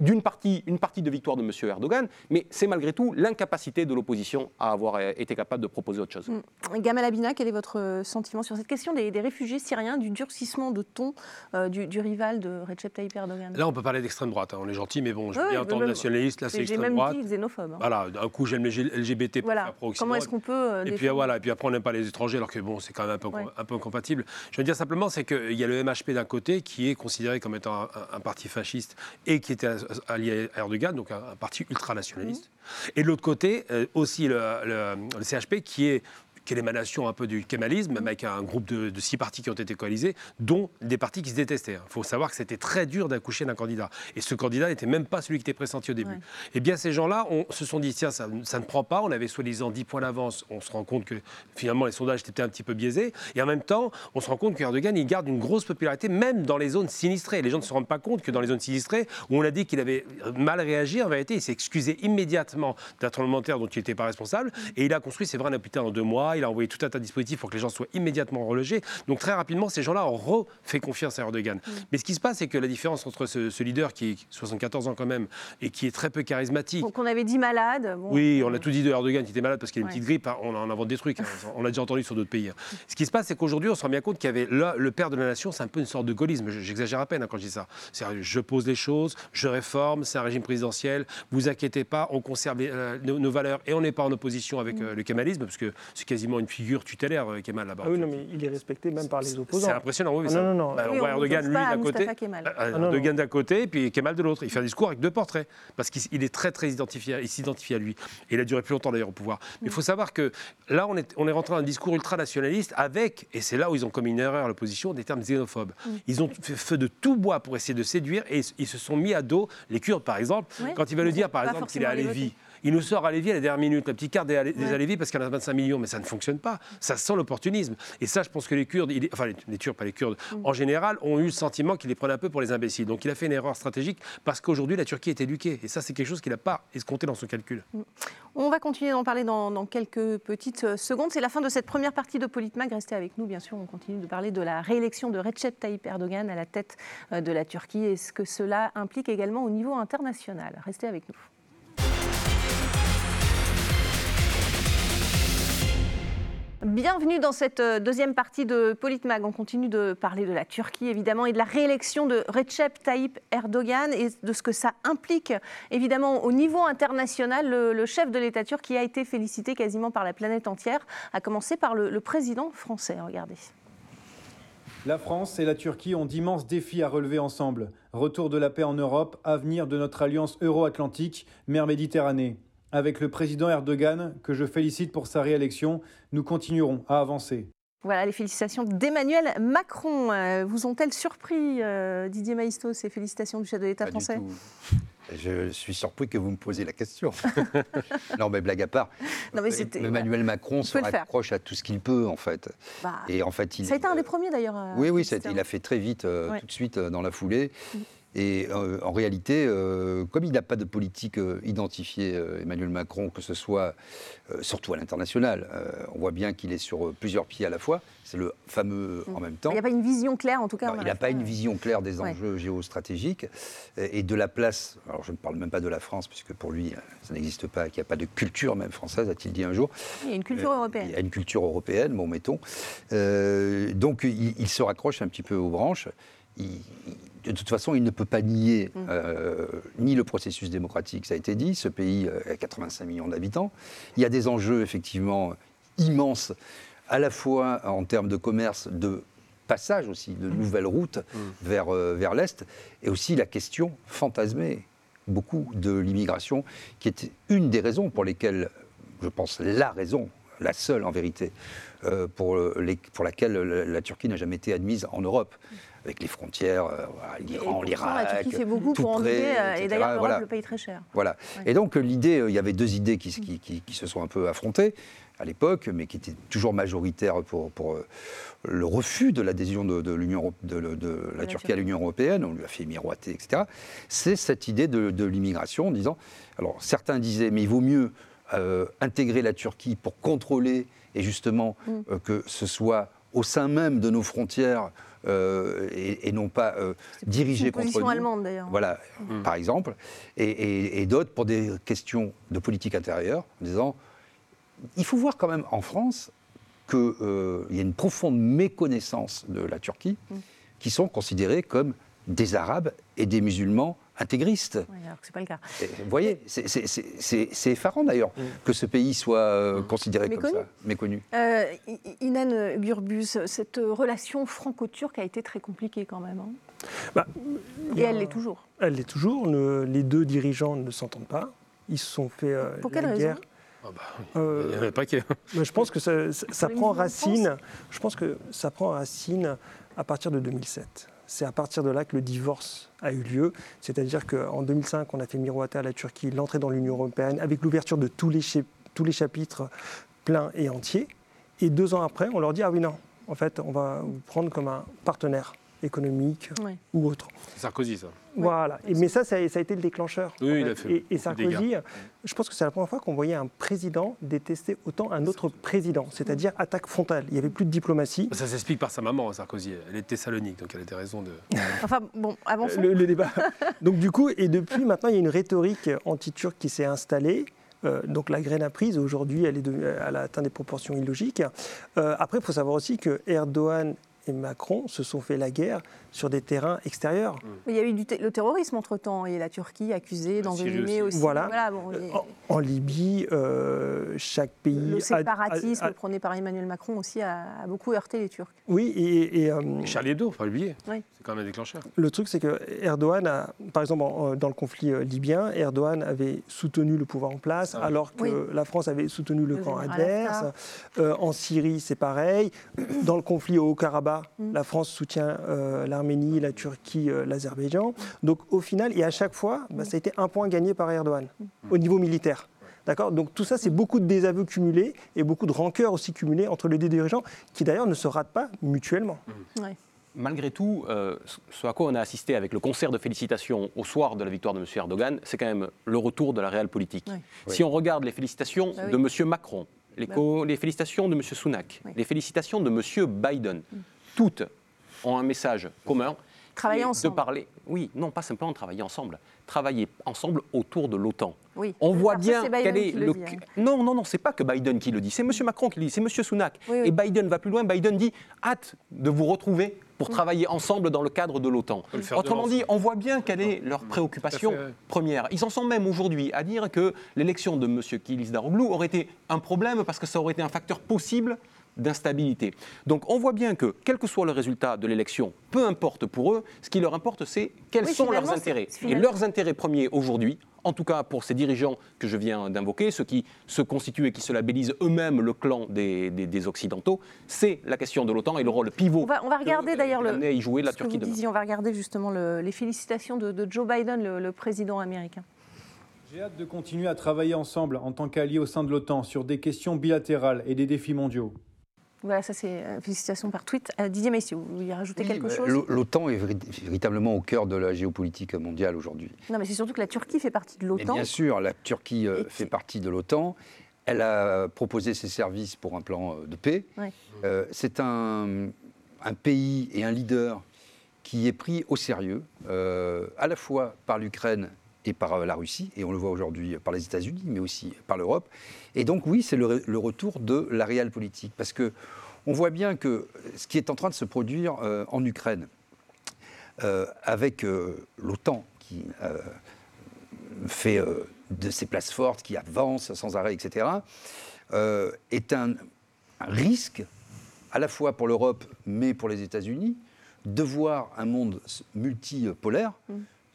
d'une partie, une partie de victoire de M. Erdogan, mais c'est malgré tout l'incapacité de l'opposition à avoir euh, été capable de proposer autre chose. Mm. Gamal Abina, quel est votre euh, sentiment sur cette question des, des réfugiés syriens, du durcissement de ton euh, du, du rival de Recep Tayyip Erdogan? Là, on peut parler d'extrême droite. hein. On est gentil, mais bon, je veux bien entendre nationaliste. Là, c'est Mais J'ai extrême même droite. dit xénophobe. hein. Voilà, d'un coup, j'aime les LGBT Voilà. Comment est-ce qu'on peut euh, Et puis voilà, et puis après on n'aime pas les étrangers, alors que bon, c'est quand même un peu, Ouais. un peu incompatible. Je veux dire simplement, c'est qu'il y a le MHP d'un côté qui est considéré comme étant un, un- un parti fasciste et qui était allié à Erdogan, donc un, parti ultranationaliste. Et de l'autre côté, euh, aussi le CHP qui est qui est l'émanation un peu du kémalisme, même avec un groupe de, de, six partis qui ont été coalisés, dont des partis qui se détestaient. Il faut savoir que c'était très dur d'accoucher d'un candidat. Et ce candidat n'était même pas celui qui était pressenti au début. Ouais. Eh bien, ces gens-là se sont dit, tiens, ça, ça ne prend pas. On avait soi-disant 10 points d'avance. On se rend compte que finalement, les sondages étaient un petit peu biaisés. Et en même temps, on se rend compte qu'Erdogan, il garde une grosse popularité, même dans les zones sinistrées. Les gens ne se rendent pas compte que dans les zones sinistrées, où on a dit qu'il avait mal réagi, en vérité, il s'est excusé immédiatement d'un tremblement de terre dont il n'était pas responsable. Et il a construit, c'est vrai, un hôpital en deux mois. Il a envoyé tout un tas de dispositifs pour que les gens soient immédiatement relogés. Donc très rapidement, ces gens-là ont refait confiance à Erdogan. Mais ce qui se passe, c'est que la différence entre ce, ce leader qui est 74 ans quand même et qui est très peu charismatique. Qu'on avait dit malade. Bon. Oui, on a tout dit de Erdogan qui était malade parce qu'il a une Ouais. petite grippe. hein, On en invente des trucs. hein, (laughs) On l'a déjà entendu sur d'autres pays. hein. Ce qui se passe, c'est qu'aujourd'hui, on se rend bien compte qu'il y avait là, le père de la nation, c'est un peu une sorte de gaullisme. Je- J'exagère à peine hein, quand je dis ça. C'est je pose les choses, je réforme, c'est un régime présidentiel. Vous inquiétez pas, on conserve les- euh, nos, nos valeurs et on n'est pas en opposition avec euh, le kémalisme parce que c'est quasiment une figure tutélaire, euh, Kemal là-bas. Ah oui, non, mais il est respecté même par les opposants. C'est impressionnant, oui. Ah ça- non, non, non. Bah, Oui, on voit Erdogan, lui, à d'un côté. Euh, Ah Erdogan d'un côté, et puis Kemal de l'autre. Il fait un discours avec deux portraits, parce qu'il il est très, très identifié, il s'identifie à lui. Et il a duré plus longtemps d'ailleurs au pouvoir. Mais il faut savoir que là, on est, on est rentré dans un discours ultranationaliste avec, et c'est là où ils ont commis une erreur, l'opposition, des termes xénophobes. Ils ont fait feu de tout bois pour essayer de séduire, et ils se sont mis à dos les Kurdes, par exemple. Quand il va le dire, par exemple, qu'il est à Lévis. Il nous sort à Lévis à la dernière minute, la petite carte des, Alé- des Ouais. Alévis parce qu'il y en a 25 millions, mais ça ne fonctionne pas. Ça sent l'opportunisme. Et ça, je pense que les Kurdes, il enfin les, les Turcs, pas les Kurdes, Mm. en général, ont eu le sentiment qu'il les prenait un peu pour les imbéciles. Donc il a fait une erreur stratégique parce qu'aujourd'hui, la Turquie est éduquée. Et ça, c'est quelque chose qu'il n'a pas escompté dans son calcul. On va continuer d'en parler dans, dans quelques petites euh, secondes. C'est la fin de cette première partie de Politmag. Restez avec nous, bien sûr. On continue de parler de la réélection de Recep Tayyip Erdogan à la tête euh, de la Turquie et ce que cela implique également au niveau international. Restez avec nous. Bienvenue dans cette euh, deuxième partie de Politmag. On continue de parler de la Turquie, évidemment, et de la réélection de Recep Tayyip Erdogan et de ce que ça implique, évidemment, au niveau international. Le, chef de l'État turc qui a été félicité quasiment par la planète entière, à commencer par le, le président français. Regardez. La France et la Turquie ont d'immenses défis à relever ensemble. Retour de la paix en Europe, avenir de notre alliance euro-atlantique, mer Méditerranée. Avec le président Erdogan, que je félicite pour sa réélection, nous continuerons à avancer. Voilà les félicitations d'Emmanuel Macron. Euh, vous ont-elles surpris, euh, Didier Maïsto, ces félicitations du chef de l'État Pas français? Je suis surpris que vous me posiez la question. (laughs) non, mais blague à part, Non, mais Emmanuel Macron se raccroche à tout ce qu'il peut, en fait. Bah, Et en fait, il, Ça a été un des premiers d'ailleurs. Oui, oui, il a fait très vite, euh, Ouais. tout de suite, euh, dans la foulée. Mm. Et euh, en réalité, euh, comme il n'a pas de politique euh, identifiée, Emmanuel Macron, que ce soit surtout à l'international, on voit bien qu'il est sur plusieurs pieds à la fois. C'est le fameux euh, en même temps. Il n'y a pas une vision claire, en tout cas. Non, il n'a pas une vision claire des Ouais. enjeux géostratégiques et de la place. Alors, je ne parle même pas de la France, puisque pour lui, ça n'existe pas, qu'il n'y a pas de culture même française, a-t-il dit un jour. Il y a une culture européenne. Il y a une culture européenne, bon, mettons. Donc, il, il se raccroche un petit peu aux branches. Il- de toute façon, il ne peut pas nier Mm. euh, ni le processus démocratique, ça a été dit. Ce pays euh, a 85 millions d'habitants. Il y a des enjeux, effectivement, immenses, à la fois en termes de commerce, de passage aussi, de nouvelles routes vers, euh, vers l'Est, et aussi la question fantasmée, beaucoup de l'immigration, qui était une des raisons pour lesquelles, je pense, la raison, la seule en vérité, euh, pour, les- pour laquelle la, la Turquie n'a jamais été admise en Europe, avec les frontières, euh, l'Iran, l'Irak. La Turquie fait beaucoup tout pour euh, et etc. d'ailleurs, l'Europe Voilà. le paye très cher. Voilà. Ouais. Et donc, l'idée, euh, il y avait deux idées qui, qui- qui- qui se sont un peu affrontées à l'époque, mais qui étaient toujours majoritaires pour, pour, euh, le refus de l'adhésion de, de l'Union de, de- de la la Turquie à l'Union européenne. On lui a fait miroiter, etc. C'est cette idée de, de l'immigration en disant. Alors, certains disaient, mais il vaut mieux euh, intégrer la Turquie pour contrôler et justement Mm. euh, que ce soit au sein même de nos frontières euh, et, et non pas euh, C'est dirigé une contre position nous. allemande d'ailleurs. Voilà, par exemple, et, et- et d'autres pour des questions de politique intérieure, en disant il faut voir quand même en France qu'il y a une profonde méconnaissance de la Turquie, Mm. qui sont considérés comme des Arabes et des musulmans intégristes. Ouais, alors que c'est pas le cas. Et Vous voyez, c'est- c'est- c'est c'est- c'est effarant d'ailleurs que ce pays soit euh, considéré Méconnu. comme ça, méconnu. Euh, Inan Gurbus, cette relation franco-turque a été très compliquée quand même. hein. Bah, Et elle l'est toujours. Elle l'est toujours. Le- les deux dirigeants ne s'entendent pas. Ils se sont fait euh, Pour la quelle raison. Ah bah, Euh, il y. (laughs) Mais je pense que ça, ça- ça les prend racine. Je pense que ça prend racine à partir de 2007. C'est à partir de là que le divorce a eu lieu. C'est-à-dire qu'en 2005, on a fait miroiter à la Turquie l'entrée dans l'Union européenne avec l'ouverture de tous les, tous les chapitres pleins et entiers. Et deux ans après, on leur dit ah oui non, en fait, on va vous prendre comme un partenaire économique Ouais. ou autre. C'est Sarkozy, ça. Voilà. Et, mais ça, ça a, ça a été le déclencheur. Oui, en il a fait Et, et beaucoup de Sarkozy, dégâts. je pense que c'est la première fois qu'on voyait un président détester autant un autre président, c'est-à-dire attaque frontale. Il n'y avait plus de diplomatie. Ça s'explique par sa maman, Sarkozy. Elle est de Thessalonique, donc elle a des raisons de. (laughs) Enfin, bon, avançons. Le, le débat. Donc du coup, et depuis (laughs) maintenant, il y a une rhétorique anti-turque qui s'est installée. Euh, donc la graine a prise, aujourd'hui elle a atteint des proportions illogiques. Euh, après, il faut savoir aussi que Erdogan et Macron se sont fait la guerre sur des terrains extérieurs. Mais Il y a eu du le terrorisme entre-temps et la Turquie accusée d'envenimer aussi. aussi. Voilà. bon, a- En, en Libye, euh, chaque pays... le séparatisme a- a- prôné par Emmanuel Macron aussi a, a beaucoup heurté les Turcs. oui, et, et, euh, Charlie Hebdo, faut pas l'oublier. Oui. C'est quand même un déclencheur. Le truc, c'est que Erdogan, a, par exemple, en- dans le conflit euh, libyen, Erdogan avait soutenu le pouvoir en place, Ah. alors que Oui. la France avait soutenu le, Le camp adverse. Euh, en Syrie, c'est pareil. Dans le conflit au Haut-Karabakh, Mm. la France soutient euh, l'Arménie, la Turquie, euh, l'Azerbaïdjan. Donc, au final, et à chaque fois, bah, ça a été un point gagné par Erdogan Mm. au niveau militaire. D'accord? Donc tout ça, c'est beaucoup de désaveux cumulés et beaucoup de rancœurs aussi cumulés entre les deux dirigeants, qui d'ailleurs ne se ratent pas mutuellement. Ouais. Malgré tout, euh, ce à quoi on a assisté avec le concert de félicitations au soir de la victoire de M. Erdogan, c'est quand même le retour de la réelle politique. Ouais. Si on regarde les félicitations Bah oui. de M. Macron, les, Bah les félicitations de M. Sunak, Oui. Les félicitations de M. Biden, toutes ont un message commun. Travailler est ensemble. De parler, oui, non, pas simplement travailler ensemble, travailler ensemble autour de l'OTAN. Oui. On voit bien c'est Biden quel est qui le le. dit, hein. Non, non, non, c'est pas que Biden qui le dit, c'est M. Macron qui le dit, c'est M. Sunak. Oui, oui. Et Biden va plus loin, Biden dit hâte de vous retrouver pour travailler ensemble dans le cadre de l'OTAN. Autrement dit, on voit bien quelle est leur préoccupation fait, ouais. première. Ils en sont même aujourd'hui à dire que l'élection de M. Kilis Daroglu aurait été un problème parce que ça aurait été un facteur possible d'instabilité. Donc on voit bien que, quel que soit le résultat de l'élection, peu importe pour eux, ce qui leur importe, c'est quels Oui, sont leurs intérêts. Et leurs intérêts premiers aujourd'hui, en tout cas pour ces dirigeants que je viens d'invoquer, ceux qui se constituent et qui se labellisent eux-mêmes le clan des, des- des Occidentaux, c'est la question de l'OTAN et le rôle pivot. On va, on va regarder d'ailleurs le. y jouer la que Turquie vous demain. disiez, on va regarder justement le- les félicitations de, de Joe Biden, le, le président américain. J'ai hâte de continuer à travailler ensemble en tant qu'alliés au sein de l'OTAN sur des questions bilatérales et des défis mondiaux. Voilà, ça c'est euh, félicitations par tweet. Didier Messi, vous vouliez rajouter Oui, quelque bah, chose? l'O- L'OTAN est véri- véritablement au cœur de la géopolitique mondiale aujourd'hui. Non, mais c'est surtout que la Turquie fait partie de l'OTAN. bien sûr, la Turquie euh, Et fait partie de l'OTAN. Elle a proposé ses services pour un plan euh, de paix. Ouais. Euh, C'est un, un pays et un leader qui est pris au sérieux, euh, à la fois par l'Ukraine et par euh, la Russie, et on le voit aujourd'hui par les États-Unis, mais aussi par l'Europe. Et donc oui, c'est le, re- le retour de la réelle politique, parce que on voit bien que ce qui est en train de se produire euh, en Ukraine, euh, avec l'OTAN qui fait de ses places fortes, qui avance sans arrêt, etc., est un, risque à la fois pour l'Europe, mais pour les États-Unis, de voir un monde multipolaire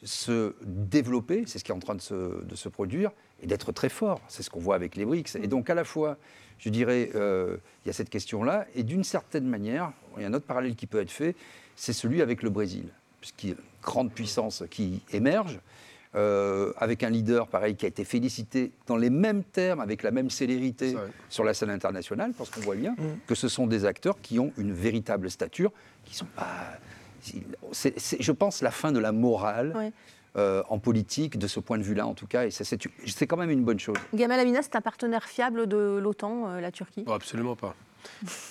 se développer, c'est ce qui est en train de se, de se produire, et d'être très fort. C'est ce qu'on voit avec les BRICS. Et donc, à la fois, je dirais, euh, il y a cette question-là, et d'une certaine manière, il y a un autre parallèle qui peut être fait, c'est celui avec le Brésil, puisqu'il y a une grande puissance qui émerge, euh, avec un leader, pareil, qui a été félicité dans les mêmes termes, avec la même célérité sur la scène internationale, parce qu'on voit bien que ce sont des acteurs qui ont une véritable stature, qui sont pas... c'est- c'est, je pense, la fin de la morale Ouais. euh, en politique, de ce point de vue-là, en tout cas, et ça, c'est, c'est quand même une bonne chose. Gamal Amina, c'est un partenaire fiable de l'OTAN, euh, la Turquie? Oh, absolument pas.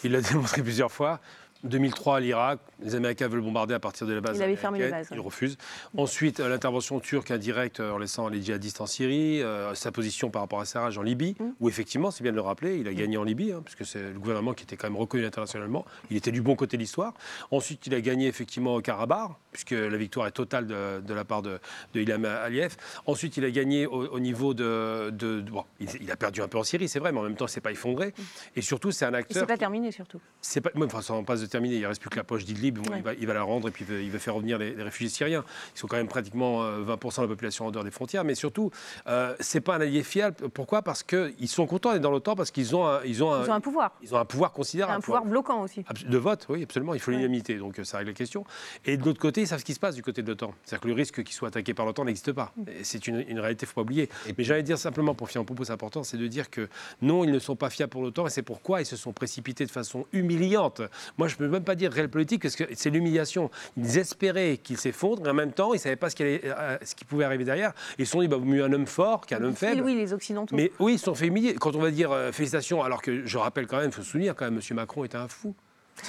Il l'a (laughs) démontré plusieurs fois. 2003 à l'Irak, les Américains veulent bombarder à partir de la base. Il avait fermé les bases, Il ouais. refuse. Ensuite, euh, l'intervention turque indirecte euh, en laissant les djihadistes en Syrie, euh, sa position par rapport à Sarraj en Libye, Mm. où effectivement, c'est bien de le rappeler, il a gagné en Libye, hein, puisque c'est le gouvernement qui était quand même reconnu internationalement. Il était du bon côté de l'histoire. Ensuite, il a gagné effectivement au Karabakh, puisque la victoire est totale de, de la part de, de Ilham Aliyev. Ensuite, il a gagné au, au niveau de. de- de- bon, il, il a perdu un peu en Syrie, c'est vrai, mais en même temps, c'est pas effondré. Et surtout, c'est un Et acteur. c'est pas terminé surtout. C'est pas, enfin, ça en passe de terminé. Il ne reste plus que la poche d'Idlib. Bon, Ouais. il, va, il va la rendre et puis il va, il va faire revenir les, les réfugiés syriens. Ils sont quand même pratiquement euh, 20% de la population en dehors des frontières. Mais surtout, euh, c'est pas un allié fiable. Pourquoi? Parce qu'ils sont contents d'être dans l'OTAN parce qu'ils ont, un- ils ont, un- Ils ont un pouvoir. ils ont un pouvoir considérable. un pouvoir bloquant aussi. De vote, oui, absolument. Il faut Ouais. l'unanimité, donc euh, ça règle la question. Et de l'autre côté, ils savent ce qui se passe du côté de l'OTAN. C'est-à-dire que le risque qu'ils soient attaqués par l'OTAN n'existe pas. Mm. C'est une, une réalité, il ne faut pas oublier. Mais j'allais dire simplement, pour finir mon propos, c'est important, c'est de dire que non, ils ne sont pas fiables pour l'OTAN, et c'est pourquoi ils se sont précipités de façon humiliante. Moi, je peux même pas dire réelle politique, parce que c'est l'humiliation. Ils espéraient qu'ils s'effondrent, et en même temps, ils ne savaient pas ce qui, allait- euh, ce qui pouvait arriver derrière. Ils se sont dit, bah, vaut mieux un homme fort qu'un homme Et faible. oui, les Occidentaux. Mais oui, ils se sont fait humilier. Quand on va dire euh, félicitations, alors que je rappelle quand même, il faut se souvenir quand même, M. Macron était un fou.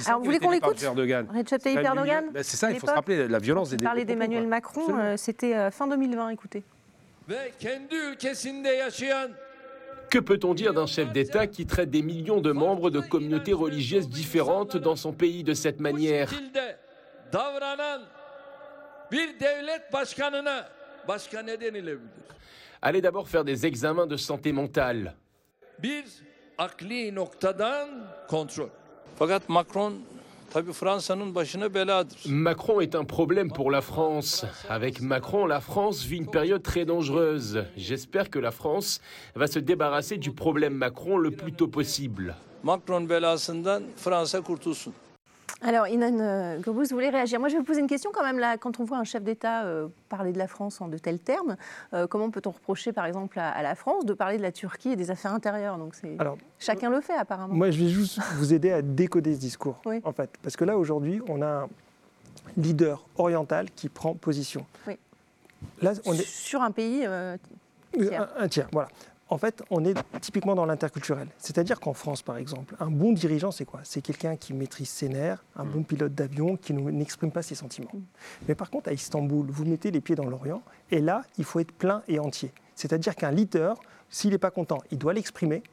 Alors, vous voulez qu'on l'écoute. Recep Tayyip Erdogan. Ben, C'est ça, il faut se rappeler la violence des Vous parlez des propos, d'Emmanuel. Macron, euh, c'était euh, fin 2020, écoutez. Que peut-on dire d'un chef d'État qui traite des millions de membres de communautés religieuses différentes dans son pays de cette manière? Allez d'abord faire des examens de santé mentale. Fakat Macron Macron est un problème pour la France. Avec Macron, la France vit une période très dangereuse. J'espère que la France va se débarrasser du problème Macron le plus tôt possible. Macron. Alors, Inan euh, Gorbous, vous voulez réagir? Moi, je vais vous poser une question quand même. Là, quand on voit un chef d'État euh, parler de la France en de tels termes, euh, comment peut-on reprocher, par exemple, à, à la France de parler de la Turquie et des affaires intérieures? Donc, Alors, chacun le fait apparemment. Moi, je vais juste vous aider à décoder ce discours, Oui. en fait. Parce que là, aujourd'hui, on a un leader oriental qui prend position. Oui. Là, on est Sur un pays euh, tiers. un, un tiers, voilà. En fait, on est typiquement dans l'interculturel. C'est-à-dire qu'en France, par exemple, un bon dirigeant, c'est quoi? C'est quelqu'un qui maîtrise ses nerfs, un bon pilote d'avion qui ne- n'exprime pas ses sentiments. Mais par contre, à Istanbul, vous mettez les pieds dans l'Orient, et là, il faut être plein et entier. C'est-à-dire qu'un leader, s'il n'est pas content, il doit l'exprimer.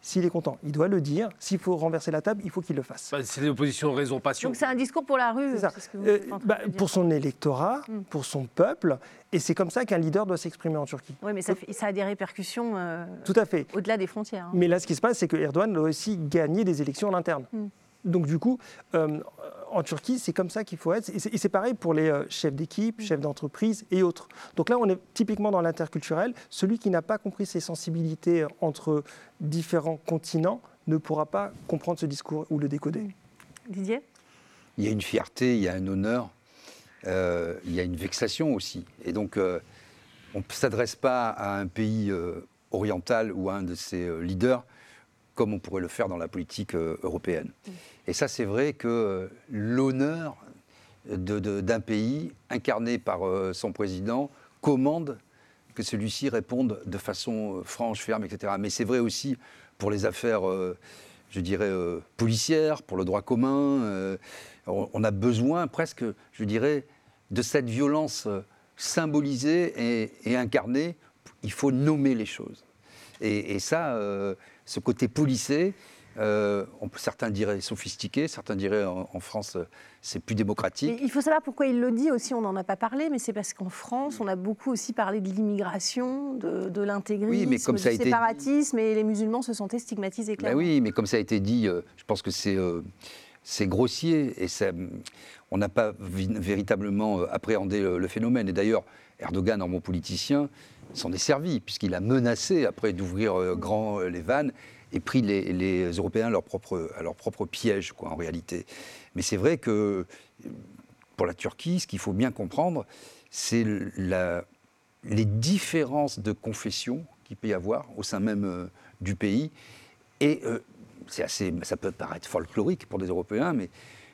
S'il est content, il doit le dire. S'il faut renverser la table, il faut qu'il le fasse. Bah, c'est l'opposition raison-passion. Donc, c'est un discours pour la rue. C'est ça. c'est ce que vous Euh, bah, pour son électorat, Mm. pour son peuple, et c'est comme ça qu'un leader doit s'exprimer en Turquie. Oui, mais ça, fait- ça a des répercussions euh, Tout à fait. au-delà des frontières. hein. Mais là, ce qui se passe, c'est que Erdogan doit aussi gagner des élections en interne. Mm. Donc, du coup, euh, en Turquie, c'est comme ça qu'il faut être. Et c'est- pareil pour les euh, chefs d'équipe, chefs d'entreprise et autres. Donc là, on est typiquement dans l'interculturel. Celui qui n'a pas compris ces sensibilités entre différents continents ne pourra pas comprendre ce discours ou le décoder. Didier? Il y a une fierté, il y a un honneur, euh, il y a une vexation aussi. Et donc, euh, on ne s'adresse pas à un pays euh, oriental ou à un de ses euh, leaders comme on pourrait le faire dans la politique euh, européenne. Et ça, c'est vrai que euh, l'honneur d'un pays incarné par euh, son président commande que celui-ci réponde de façon franche, ferme, etc. Mais c'est vrai aussi pour les affaires, je dirais, policières, pour le droit commun. on, a besoin presque, je dirais, de cette violence symbolisée et, et incarnée. Il faut nommer les choses. Et, et ça, ce côté policé, euh, on peut- certains diraient sophistiqué, certains diraient en, en France, euh, c'est plus démocratique. Il faut savoir pourquoi il le dit aussi, on n'en a pas parlé, mais c'est parce qu'en France, on a beaucoup aussi parlé de l'immigration, de, de l'intégrisme, Oui, du ça a été- séparatisme, et les musulmans se sentaient stigmatisés Ben clairement. oui, mais comme ça a été dit, euh, je pense que c'est euh, grossier et ça, on n'a pas véritablement appréhendé le, le phénomène. Et d'ailleurs, Erdogan, en bon politicien, s'en est servi, puisqu'il a menacé après d'ouvrir euh, grand euh, les vannes et pris les, les Européens à leur propre, à leur propre piège, quoi, en réalité. Mais c'est vrai que pour la Turquie, ce qu'il faut bien comprendre, c'est la- les différences de confession qu'il peut y avoir au sein même euh, du pays. Et euh, c'est assez, ça peut paraître folklorique pour des Européens, mais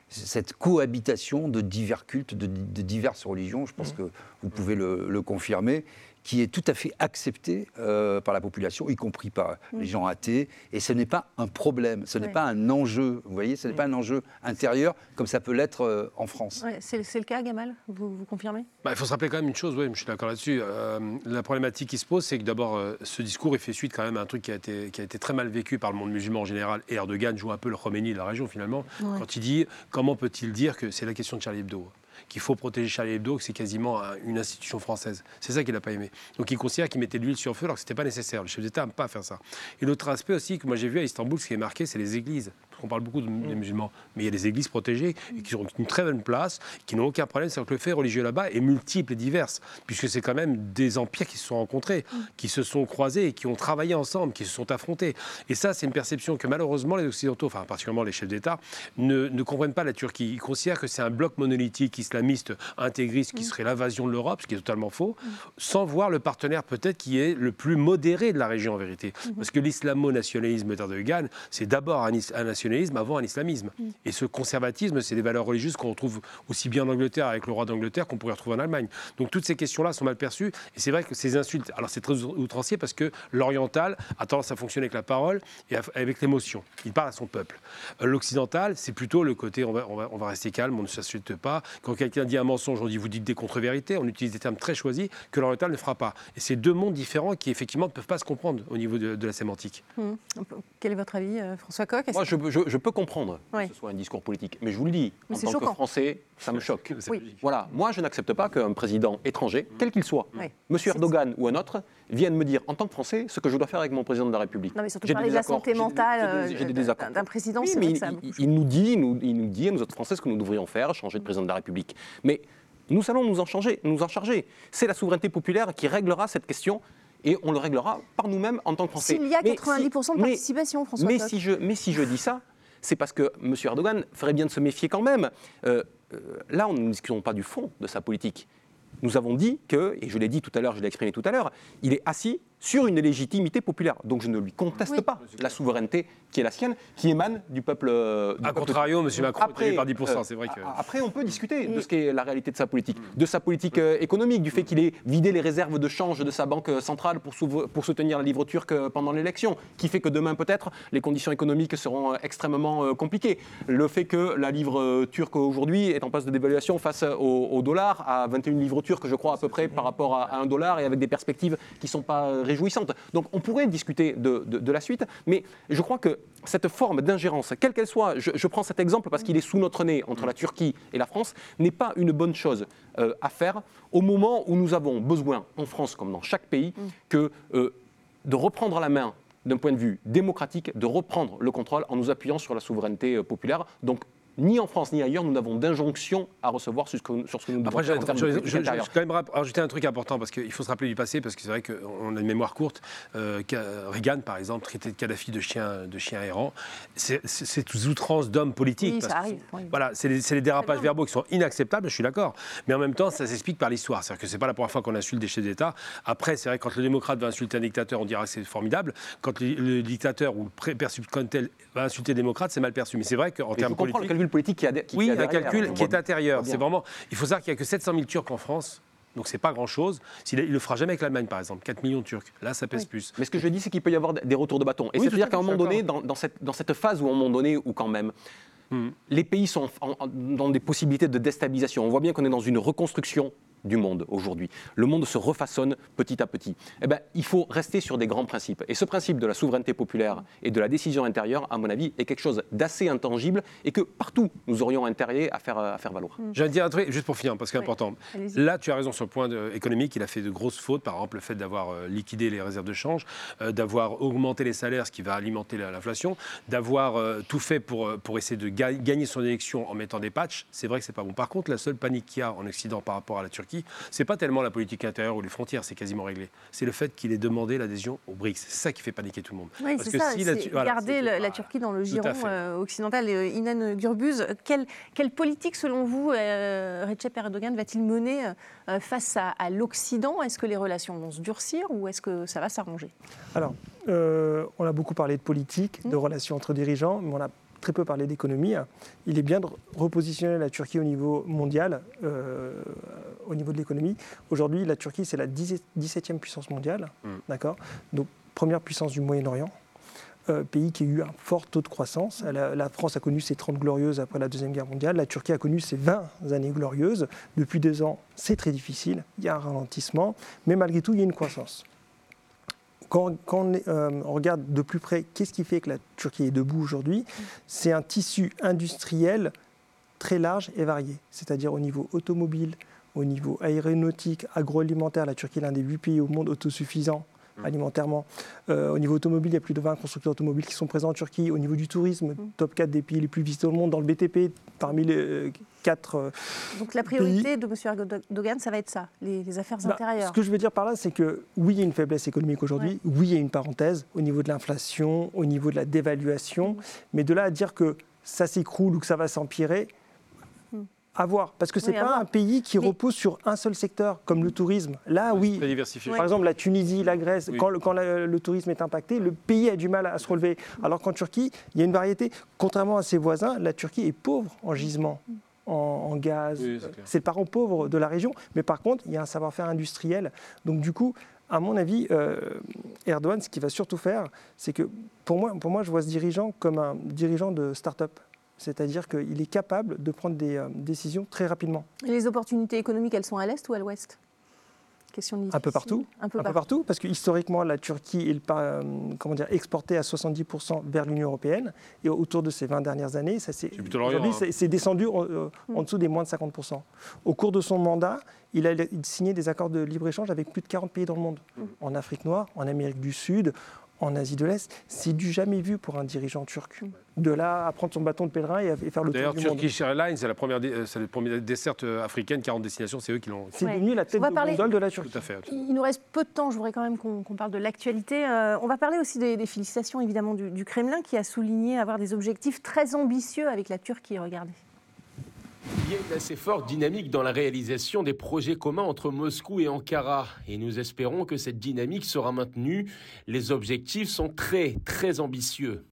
cette cohabitation de divers cultes, de, de diverses religions, je pense que vous pouvez le, le confirmer, qui est tout à fait acceptée euh, par la population, y compris par les gens athées. Et ce n'est pas un problème, ce n'est Ouais. pas un enjeu, vous voyez, ce n'est pas un enjeu intérieur comme ça peut l'être euh, en France. Ouais, c'est c'est le cas, Gamal? Vous, vous confirmez? Bah, il faut se rappeler quand même une chose, oui, je suis d'accord là-dessus. Euh, la problématique qui se pose, c'est que d'abord, euh, ce discours, il fait suite quand même à un truc qui a, été, qui a été très mal vécu par le monde musulman en général. Et Erdogan joue un peu le Khomeini de la région, finalement, Ouais. quand il dit comment peut-il dire que c'est la question de Charlie Hebdo? Qu'il faut protéger Charlie Hebdo, que c'est quasiment un- une institution française. C'est ça qu'il n'a pas aimé. Donc il considère qu'il mettait de l'huile sur le feu alors que ce n'était pas nécessaire. Le chef d'État n'aime pas faire ça. Et l'autre aspect aussi que moi j'ai vu à Istanbul, ce qui est marqué, c'est les églises. On parle beaucoup de, des musulmans, mais il y a des églises protégées et qui ont une très bonne place, qui n'ont aucun problème. C'est que le fait religieux là-bas est multiple et divers, puisque c'est quand même des empires qui se sont rencontrés, qui se sont croisés, et qui ont travaillé ensemble, qui se sont affrontés. Et ça, c'est une perception que malheureusement les Occidentaux, enfin particulièrement les chefs d'État, ne, ne comprennent pas la Turquie. Ils considèrent que c'est un bloc monolithique islamiste intégriste qui serait l'invasion de l'Europe, ce qui est totalement faux, sans voir le partenaire peut-être qui est le plus modéré de la région en vérité. Parce que l'islamo-nationalisme d'Erdogan, c'est d'abord un nationalisme avant un islamisme. Et ce conservatisme, c'est des valeurs religieuses qu'on retrouve aussi bien en Angleterre avec le roi d'Angleterre qu'on pourrait retrouver en Allemagne. Donc toutes ces questions-là sont mal perçues. Et c'est vrai que ces insultes, alors c'est très outrancier parce que l'oriental a tendance à fonctionner avec la parole et avec l'émotion. Il parle à son peuple. Euh, L'occidental, c'est plutôt le côté on va, on va, on va rester calme, on ne s'insulte pas. Quand quelqu'un dit un mensonge, on dit vous dites des contre-vérités, on utilise des termes très choisis que l'oriental ne fera pas. Et c'est deux mondes différents qui effectivement ne peuvent pas se comprendre au niveau de, de la sémantique. Hum. Quel est votre avis, euh, François Coq? Je, je- je peux comprendre Oui. que ce soit un discours politique, mais je vous le dis, Mais en tant que. Français, ça me choque. Oui. Voilà, moi je n'accepte pas qu'un président étranger, quel qu'il soit, Oui. Monsieur Erdogan ou un autre, vienne me dire en tant que Français ce que je dois faire avec mon président de la République. Non, mais surtout parler des de la santé mentale euh, d'un- président, Oui, c'est mais vrai il, que ça a il- beaucoup il nous dit, il nous, il nous dit à nous autres Français ce que nous devrions faire, changer de président de la République. Mais nous allons nous en, changer, nous en charger. C'est la souveraineté populaire qui réglera cette question et on le réglera par nous-mêmes en tant que Français. S'il y a Mais 90% de mais- participation, François mais si, je, mais si je dis ça, c'est parce que M. Erdogan ferait bien de se méfier quand même. Euh, euh, là, on ne discutons pas du fond de sa politique. Nous avons dit que, et je l'ai dit tout à l'heure, je l'ai exprimé tout à l'heure, il est assis sur une légitimité populaire. Donc je ne lui conteste Oui. pas la souveraineté qui est la sienne, qui émane du peuple. euh, du A peuple contrario, M. Macron est élu par 10%, euh, c'est vrai que- a- Après, on peut discuter de ce qu'est la réalité de sa politique, de sa politique euh, économique, du fait qu'il ait vidé les réserves de change de sa banque centrale pour, soutenir la livre turque pendant l'élection, qui fait que demain, peut-être, les conditions économiques seront extrêmement euh, compliquées. Le fait que la livre turque aujourd'hui est en passe de dévaluation face au, au dollar, à 21 livres turques, je crois, à peu près, par rapport à, à un dollar, et avec des perspectives qui ne sont pas réjouissantes. Donc, on pourrait discuter de, de- de la suite, mais je crois que cette forme d'ingérence, quelle qu'elle soit, je, je prends cet exemple parce qu'il est sous notre nez entre la Turquie et la France, n'est pas une bonne chose euh, à faire au moment où nous avons besoin, en France comme dans chaque pays, que, euh, de reprendre la main d'un point de vue démocratique, de reprendre le contrôle en nous appuyant sur la souveraineté euh, populaire. Donc, ni en France ni ailleurs, nous n'avons d'injonction à recevoir sur ce que, sur ce que nous devons Après, faire de je- je- quand même rajouter un truc important parce qu'il faut se rappeler du passé parce que c'est vrai qu'on a une mémoire courte. Euh, Reagan, par exemple, traitait de Kadhafi de chien, de chien errant. C'est toutes outrances d'hommes politiques. Oui, parce ça arrive, oui. Voilà, c'est les, dérapages verbaux qui sont inacceptables, je suis d'accord. Mais en même temps, ça s'explique par l'histoire. C'est-à-dire que c'est pas la première fois qu'on insulte des chefs d'État. Après, c'est vrai quand le démocrate va insulter un dictateur, on dira que c'est formidable. Quand le, le dictateur ou le pré- perçu comme tel va insulter le démocrate, c'est mal perçu. Mais c'est vrai qu'en termes politiques, calcul politique qui a, qui- oui, qui a un calcul qui est intérieur. C'est vraiment. Il faut savoir qu'il n'y a que 700 000 Turcs en France. Donc c'est pas grand-chose. S'il- Il ne le fera jamais avec l'Allemagne, par exemple. 4 millions de Turcs. Là, ça pèse plus. Mais ce que je dis, c'est qu'il peut y avoir des retours de bâton. Et Oui, c'est-à-dire qu'à un moment donné, dans, dans cette, dans cette phase où, à un moment donné, où quand même, Hmm. les pays sont en- en- dans des possibilités de déstabilisation. On voit bien qu'on est dans une reconstruction du monde aujourd'hui. Le monde se refaçonne petit à petit. Eh ben, il faut rester sur des grands principes. Et ce principe de la souveraineté populaire et de la décision intérieure, à mon avis, est quelque chose d'assez intangible et que partout, nous aurions intérêt à faire, à faire valoir. Je vais dire un truc, juste pour finir, parce que c'est important. Là, tu as raison sur le point de- économique. Il a fait de grosses fautes, par exemple le fait d'avoir euh, liquidé les réserves de change, euh, d'avoir augmenté les salaires, ce qui va alimenter la- l'inflation, d'avoir euh, tout fait pour, euh, pour essayer de ga- gagner son élection en mettant des patchs. C'est vrai que c'est pas bon. Par contre, la seule panique qu'il y a en Occident par rapport à la Turquie, c'est pas tellement la politique intérieure ou les frontières, c'est quasiment réglé. C'est le fait qu'il ait demandé l'adhésion au BRICS. C'est ça qui fait paniquer tout le monde. Oui, Parce que ça, si la- voilà, garder la. Turquie dans le giron euh, occidental. Euh, Inan Gürbüz, quelle, quelle politique, selon vous, euh, Recep Erdogan va-t-il mener euh, face à, à l'Occident? Est-ce que les relations vont se durcir ou est-ce que ça va s'arranger? Alors, euh, on a beaucoup parlé de politique, de relations entre dirigeants, mais on a très peu parlé d'économie. Il est bien de repositionner la Turquie au niveau mondial, euh, au niveau de l'économie. Aujourd'hui, la Turquie, c'est la 17e puissance mondiale, Mm. d'accord Donc, première puissance du Moyen-Orient. euh, pays qui a eu un fort taux de croissance. La France a connu ses 30 glorieuses après la Deuxième Guerre mondiale. La Turquie a connu ses 20 années glorieuses. Depuis deux ans, c'est très difficile. Il y a un ralentissement. Mais malgré tout, il y a une croissance quand, euh, on regarde de plus près qu'est-ce qui fait que la Turquie est debout aujourd'hui, c'est un tissu industriel très large et varié, c'est-à-dire au niveau automobile, au niveau aéronautique, agroalimentaire. La Turquie est l'un des huit pays au monde autosuffisants alimentairement. Euh, au niveau automobile, il y a plus de 20 constructeurs automobiles qui sont présents en Turquie. Au niveau du tourisme, top 4 des pays les plus visités au monde. Dans le BTP, parmi les 4 euh, Donc la priorité de M. Erdogan, ça va être ça, les, les affaires bah, intérieures. Ce que je veux dire par là, c'est que oui, il y a une faiblesse économique aujourd'hui. Oui, il y a une parenthèse au niveau de l'inflation, au niveau de la dévaluation. Mais de là à dire que ça s'écroule ou que ça va s'empirer, à voir, parce que ce n'est Oui, pas un pays qui Mais- repose sur un seul secteur, comme le tourisme. Là, oui. Très diversifié. Par exemple, la Tunisie, la Grèce, Oui. quand, le, quand la- le tourisme est impacté, le pays a du mal à se relever. Alors qu'en Turquie, il y a une variété. Contrairement à ses voisins, la Turquie est pauvre en gisement, en, en gaz. Oui, c'est le parent pauvre de la région. Mais par contre, il y a un savoir-faire industriel. Donc du coup, à mon avis, euh, Erdogan, ce qu'il va surtout faire, c'est que pour moi, pour moi, je vois ce dirigeant comme un dirigeant de start-up. C'est-à-dire qu'il est capable de prendre des euh, décisions très rapidement. Et les opportunités économiques, elles sont à l'est ou à l'ouest? Question difficile. Un peu partout. Un peu un peu partout. partout, parce que historiquement, la Turquie est euh, comment dire, exportée à 70% vers l'Union européenne. Et autour de ces 20 dernières années, ça c'est plutôt l'Orient, aujourd'hui, hein. c'est- c'est descendu euh, en dessous des moins de 50%. Au cours de son mandat, il a signé des accords de libre-échange avec plus de 40 pays dans le monde. En Afrique noire, en Amérique du Sud, en Asie de l'Est. C'est du jamais vu pour un dirigeant turc. De là à prendre son bâton de pèlerin et, à- et faire le tour D'ailleurs, du monde. Turkish Airlines, c'est la première, euh, c'est la première desserte euh, africaine, 40 destinations, c'est eux qui l'ont. C'est Ouais. devenu la On tête va de parler- gondole de la Turquie. Tout à fait. Il nous reste peu de temps, je voudrais quand même qu'on parle de l'actualité. Euh, on va parler aussi des, des félicitations évidemment du, du Kremlin qui a souligné avoir des objectifs très ambitieux avec la Turquie. Regardez. Il y a une assez forte dynamique dans la réalisation des projets communs entre Moscou et Ankara. Et nous espérons que cette dynamique sera maintenue. Les objectifs sont très, très ambitieux.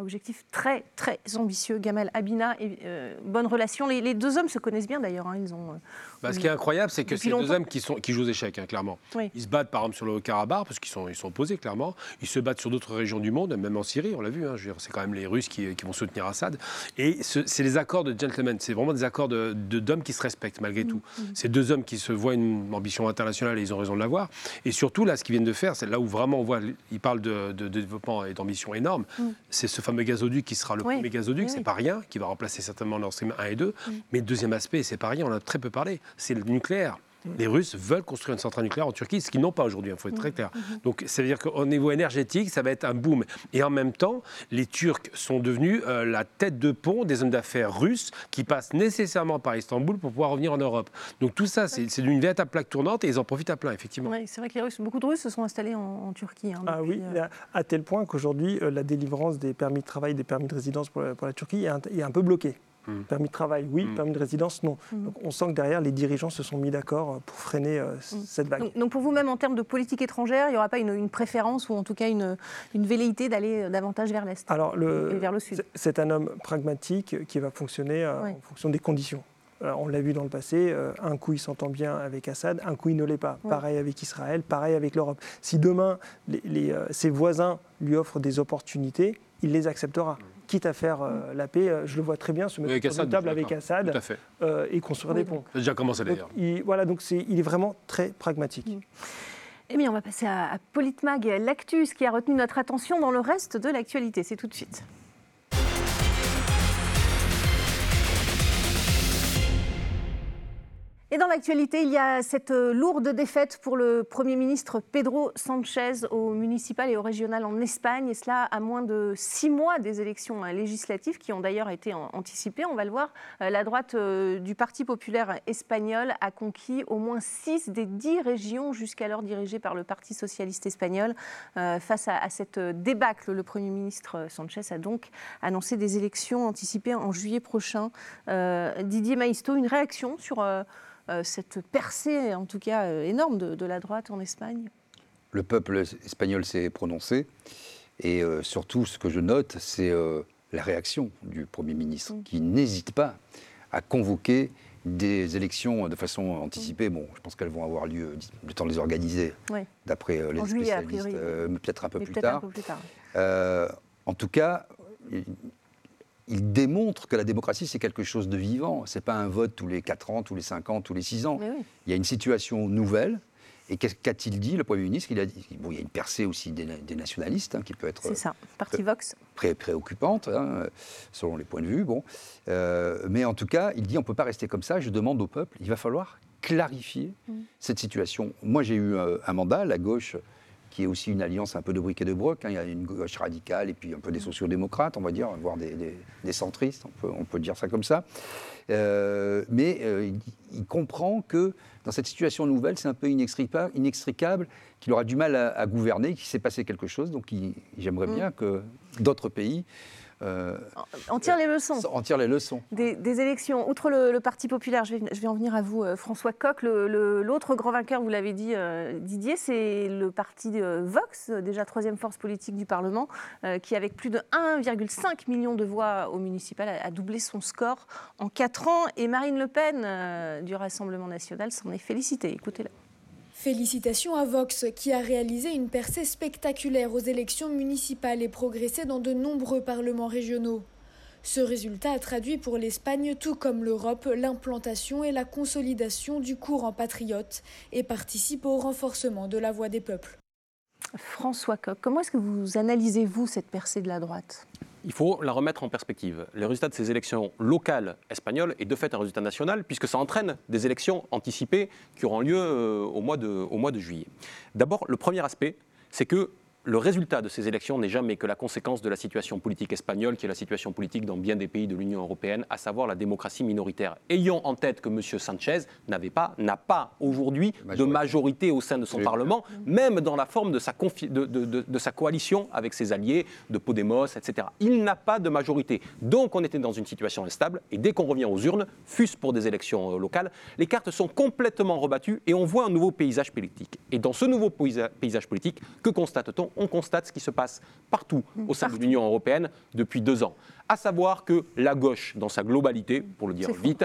Objectif très très ambitieux. Gamal Abina, et, euh, bonne relation. Les, les deux hommes se connaissent bien d'ailleurs. hein, Ils ont. euh, Bah, ce qui est incroyable, c'est que Depuis c'est deux longtemps. hommes qui, sont, qui jouent aux échecs, hein, clairement. Oui. Ils se battent par exemple sur le Karabakh, parce qu'ils sont, ils sont opposés, clairement. Ils se battent sur d'autres régions du monde, même en Syrie, on l'a vu. hein, c'est quand même les Russes qui, qui vont soutenir Assad. Et ce- c'est les accords de gentlemen, c'est vraiment des accords de- de- d'hommes qui se respectent malgré tout. C'est deux hommes qui se voient une ambition internationale et ils ont raison de l'avoir. Et surtout, là, ce qu'ils viennent de faire, c'est là où vraiment on voit, ils parlent de, de- de développement et d'ambition énorme. C'est ce fameux gazoduc qui sera le Oui. premier gazoduc, Oui, c'est oui. pas rien, qui va remplacer certainement Nord Stream 1 et 2. Mais le deuxième aspect, c'est pas rien, on en a très peu parlé, c'est le nucléaire. Les Russes veulent construire une centrale nucléaire en Turquie, ce qu'ils n'ont pas aujourd'hui, il faut être très clair. Donc ça veut dire qu'au niveau énergétique, ça va être un boom. Et en même temps, les Turcs sont devenus euh, la tête de pont des hommes d'affaires russes qui passent nécessairement par Istanbul pour pouvoir revenir en Europe. Donc tout ça, c'est une véritable plaque tournante et ils en profitent à plein, effectivement. ouais, c'est vrai que les Russes, beaucoup de Russes se sont installés en, en Turquie. hein, Ah oui, euh, à, à tel point qu'aujourd'hui, euh, la délivrance des permis de travail, des permis de résidence pour la, pour la Turquie est un, est un peu bloquée. Mm. Permis de travail, oui, Mm. permis de résidence, non. Mm. Donc, on sent que derrière, les dirigeants se sont mis d'accord euh, pour freiner euh, cette vague. Donc, donc pour vous, même en termes de politique étrangère, il n'y aura pas une, une préférence ou en tout cas une, une velléité d'aller euh, davantage vers l'Est Alors, le, et vers le Sud? c'est- un homme pragmatique qui va fonctionner euh, Ouais. en fonction des conditions. On l'a vu dans le passé, euh, un coup il s'entend bien avec Assad, un coup il ne l'est pas. Ouais. Pareil avec Israël, pareil avec l'Europe. Si demain les- les, euh, ses voisins lui offrent des opportunités, il les acceptera. Quitte à faire euh, la paix, euh, je le vois très bien se mettre sur une table avec. Assad euh, et construire Oui, des ponts. Ça a déjà commencé d'ailleurs. il, voilà, donc c'est- il est vraiment très pragmatique. Eh bien, on va passer à, à Politmag, l'actus qui a retenu notre attention dans le reste de l'actualité. C'est tout de suite. Et dans l'actualité, il y a cette euh, lourde défaite pour le Premier ministre Pedro Sanchez au municipal et au régional en Espagne, et cela à moins de six mois des élections euh, législatives qui ont d'ailleurs été anticipées. On va le voir, euh, la droite du Parti populaire espagnol a conquis au moins six des dix régions jusqu'alors dirigées par le Parti socialiste espagnol. Face à, cette débâcle, le Premier ministre Sanchez a donc annoncé des élections anticipées en juillet prochain. Didier Maisto, une réaction sur cette percée, en tout cas euh, énorme, de, de la droite en Espagne Le peuple espagnol s'est prononcé. Et euh, surtout, ce que je note, c'est euh, la réaction du Premier ministre, Mm. qui n'hésite pas à convoquer des élections de façon anticipée. Bon, je pense qu'elles vont avoir lieu, le temps de les organiser, d'après euh, les En spécialistes, euh, peut-être un peu un tard. peu plus tard. Euh, en tout cas, il, démontre que la démocratie, c'est quelque chose de vivant. Ce n'est pas un vote tous les 4 ans, tous les 5 ans, tous les 6 ans. Oui. Il y a une situation nouvelle. Et qu'a-t-il dit, le Premier ministre? Il, a dit, bon, il y a une percée aussi des, des nationalistes hein, qui peut être C'est ça, parti Vox. pré- préoccupante, hein, selon les points de vue. Bon. Euh, mais en tout cas, il dit on ne peut pas rester comme ça. Je demande au peuple, il va falloir clarifier Mm. cette situation. Moi, j'ai eu euh, un mandat, la gauche qui est aussi une alliance un peu de briques et de broc. hein. Il y a une gauche radicale et puis un peu des sociodémocrates, on va dire, voire des, des- des centristes, on peut, on peut dire ça comme ça. Euh, mais euh, il, comprend que dans cette situation nouvelle, c'est un peu inextricable, inextricable qu'il aura du mal à, à gouverner, qu'il s'est passé quelque chose. Donc j'aimerais Mm. bien que d'autres pays euh, On tire les leçons. en tirent les leçons. Des, des élections, outre le, le Parti populaire, je vais, je vais en venir à vous, euh, François Coq, l'autre grand vainqueur, vous l'avez dit, euh, Didier, c'est le parti euh, Vox, euh, déjà troisième force politique du Parlement, euh, qui, avec plus de 1,5 million de voix au municipal, a, a doublé son score en 4 ans. Et Marine Le Pen, du Rassemblement national, s'en est félicitée. Écoutez-la. Félicitations à Vox, qui a réalisé une percée spectaculaire aux élections municipales et progressé dans de nombreux parlements régionaux. Ce résultat a traduit pour l'Espagne, tout comme l'Europe, l'implantation et la consolidation du courant patriote et participe au renforcement de la voix des peuples. François Coq, comment est-ce que vous analysez-vous cette percée de la droite? Il faut la remettre en perspective. Les résultats de ces élections locales espagnoles est de fait un résultat national, puisque ça entraîne des élections anticipées qui auront lieu euh, au mois de, au mois de juillet. D'abord, le premier aspect, c'est que le résultat de ces élections n'est jamais que la conséquence de la situation politique espagnole, qui est la situation politique dans bien des pays de l'Union européenne, à savoir la démocratie minoritaire. Ayons en tête que M. Sanchez n'avait pas, n'a pas aujourd'hui de majorité au sein de son Oui. Parlement, même dans la forme de sa, confi- de, de- de- de sa coalition avec ses alliés, de Podemos, etc. Il n'a pas de majorité. Donc on était dans une situation instable, et dès qu'on revient aux urnes, fût-ce pour des élections euh, locales, les cartes sont complètement rebattues et on voit un nouveau paysage politique. Et dans ce nouveau paysage paysage politique, que constate-t-on On constate ce qui se passe partout au sein de l'Union européenne depuis deux ans. À savoir que la gauche, dans sa globalité, pour le dire vite,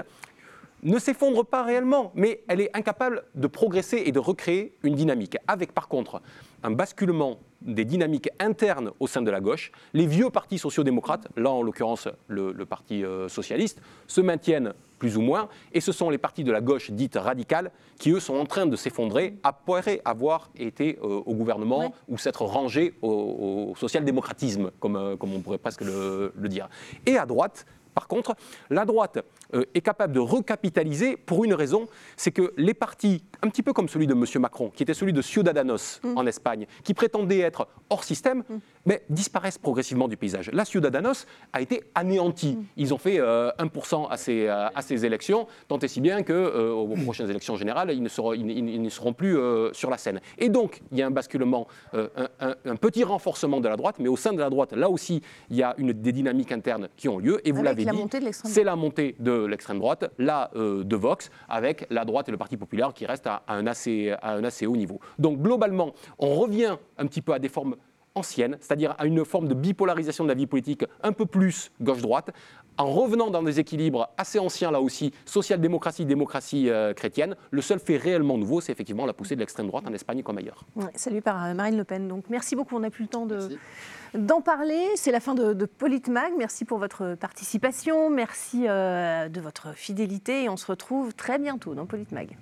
ne s'effondre pas réellement, mais elle est incapable de progresser et de recréer une dynamique. Avec par contre un basculement des dynamiques internes au sein de la gauche, les vieux partis sociaux-démocrates, là en l'occurrence le, le Parti euh, socialiste, se maintiennent plus ou moins, et ce sont les partis de la gauche dite radicale qui, eux, sont en train de s'effondrer après avoir été euh, au gouvernement Ouais. ou s'être rangés au, au social-démocratisme, comme, euh, comme on pourrait presque le, le dire. Et à droite, par contre, la droite est capable de recapitaliser pour une raison, c'est que les partis, un petit peu comme celui de M. Macron, qui était celui de Ciudadanos en Espagne, qui prétendait être hors système, mais disparaissent progressivement du paysage. La Ciudadanos a été anéantie. Ils ont fait euh, 1% à ces, à ces élections, tant et si bien que euh, aux prochaines élections générales, ils ne seront, ils, ne seront plus euh, sur la scène. Et donc, il y a un basculement, euh, un, un- un petit renforcement de la droite, mais au sein de la droite, là aussi, il y a une, des dynamiques internes qui ont lieu. Et vous l'avez la dit, montée de l'extrême c'est la montée de l'extrême droite, là euh, de Vox, avec la droite et le Parti populaire qui restent à un assez haut niveau. Donc globalement, on revient un petit peu à des formes anciennes, c'est-à-dire à une forme de bipolarisation de la vie politique un peu plus gauche-droite, en revenant dans des équilibres assez anciens là aussi, social-démocratie, démocratie euh, chrétienne. Le seul fait réellement nouveau, c'est effectivement la poussée de l'extrême droite en Espagne comme ailleurs. Ouais, salué par euh, Marine Le Pen. Donc merci beaucoup, on n'a plus le temps de- d'en parler. C'est la fin de, de Politmag. Merci pour votre participation, merci euh, de votre fidélité et on se retrouve très bientôt dans Politmag.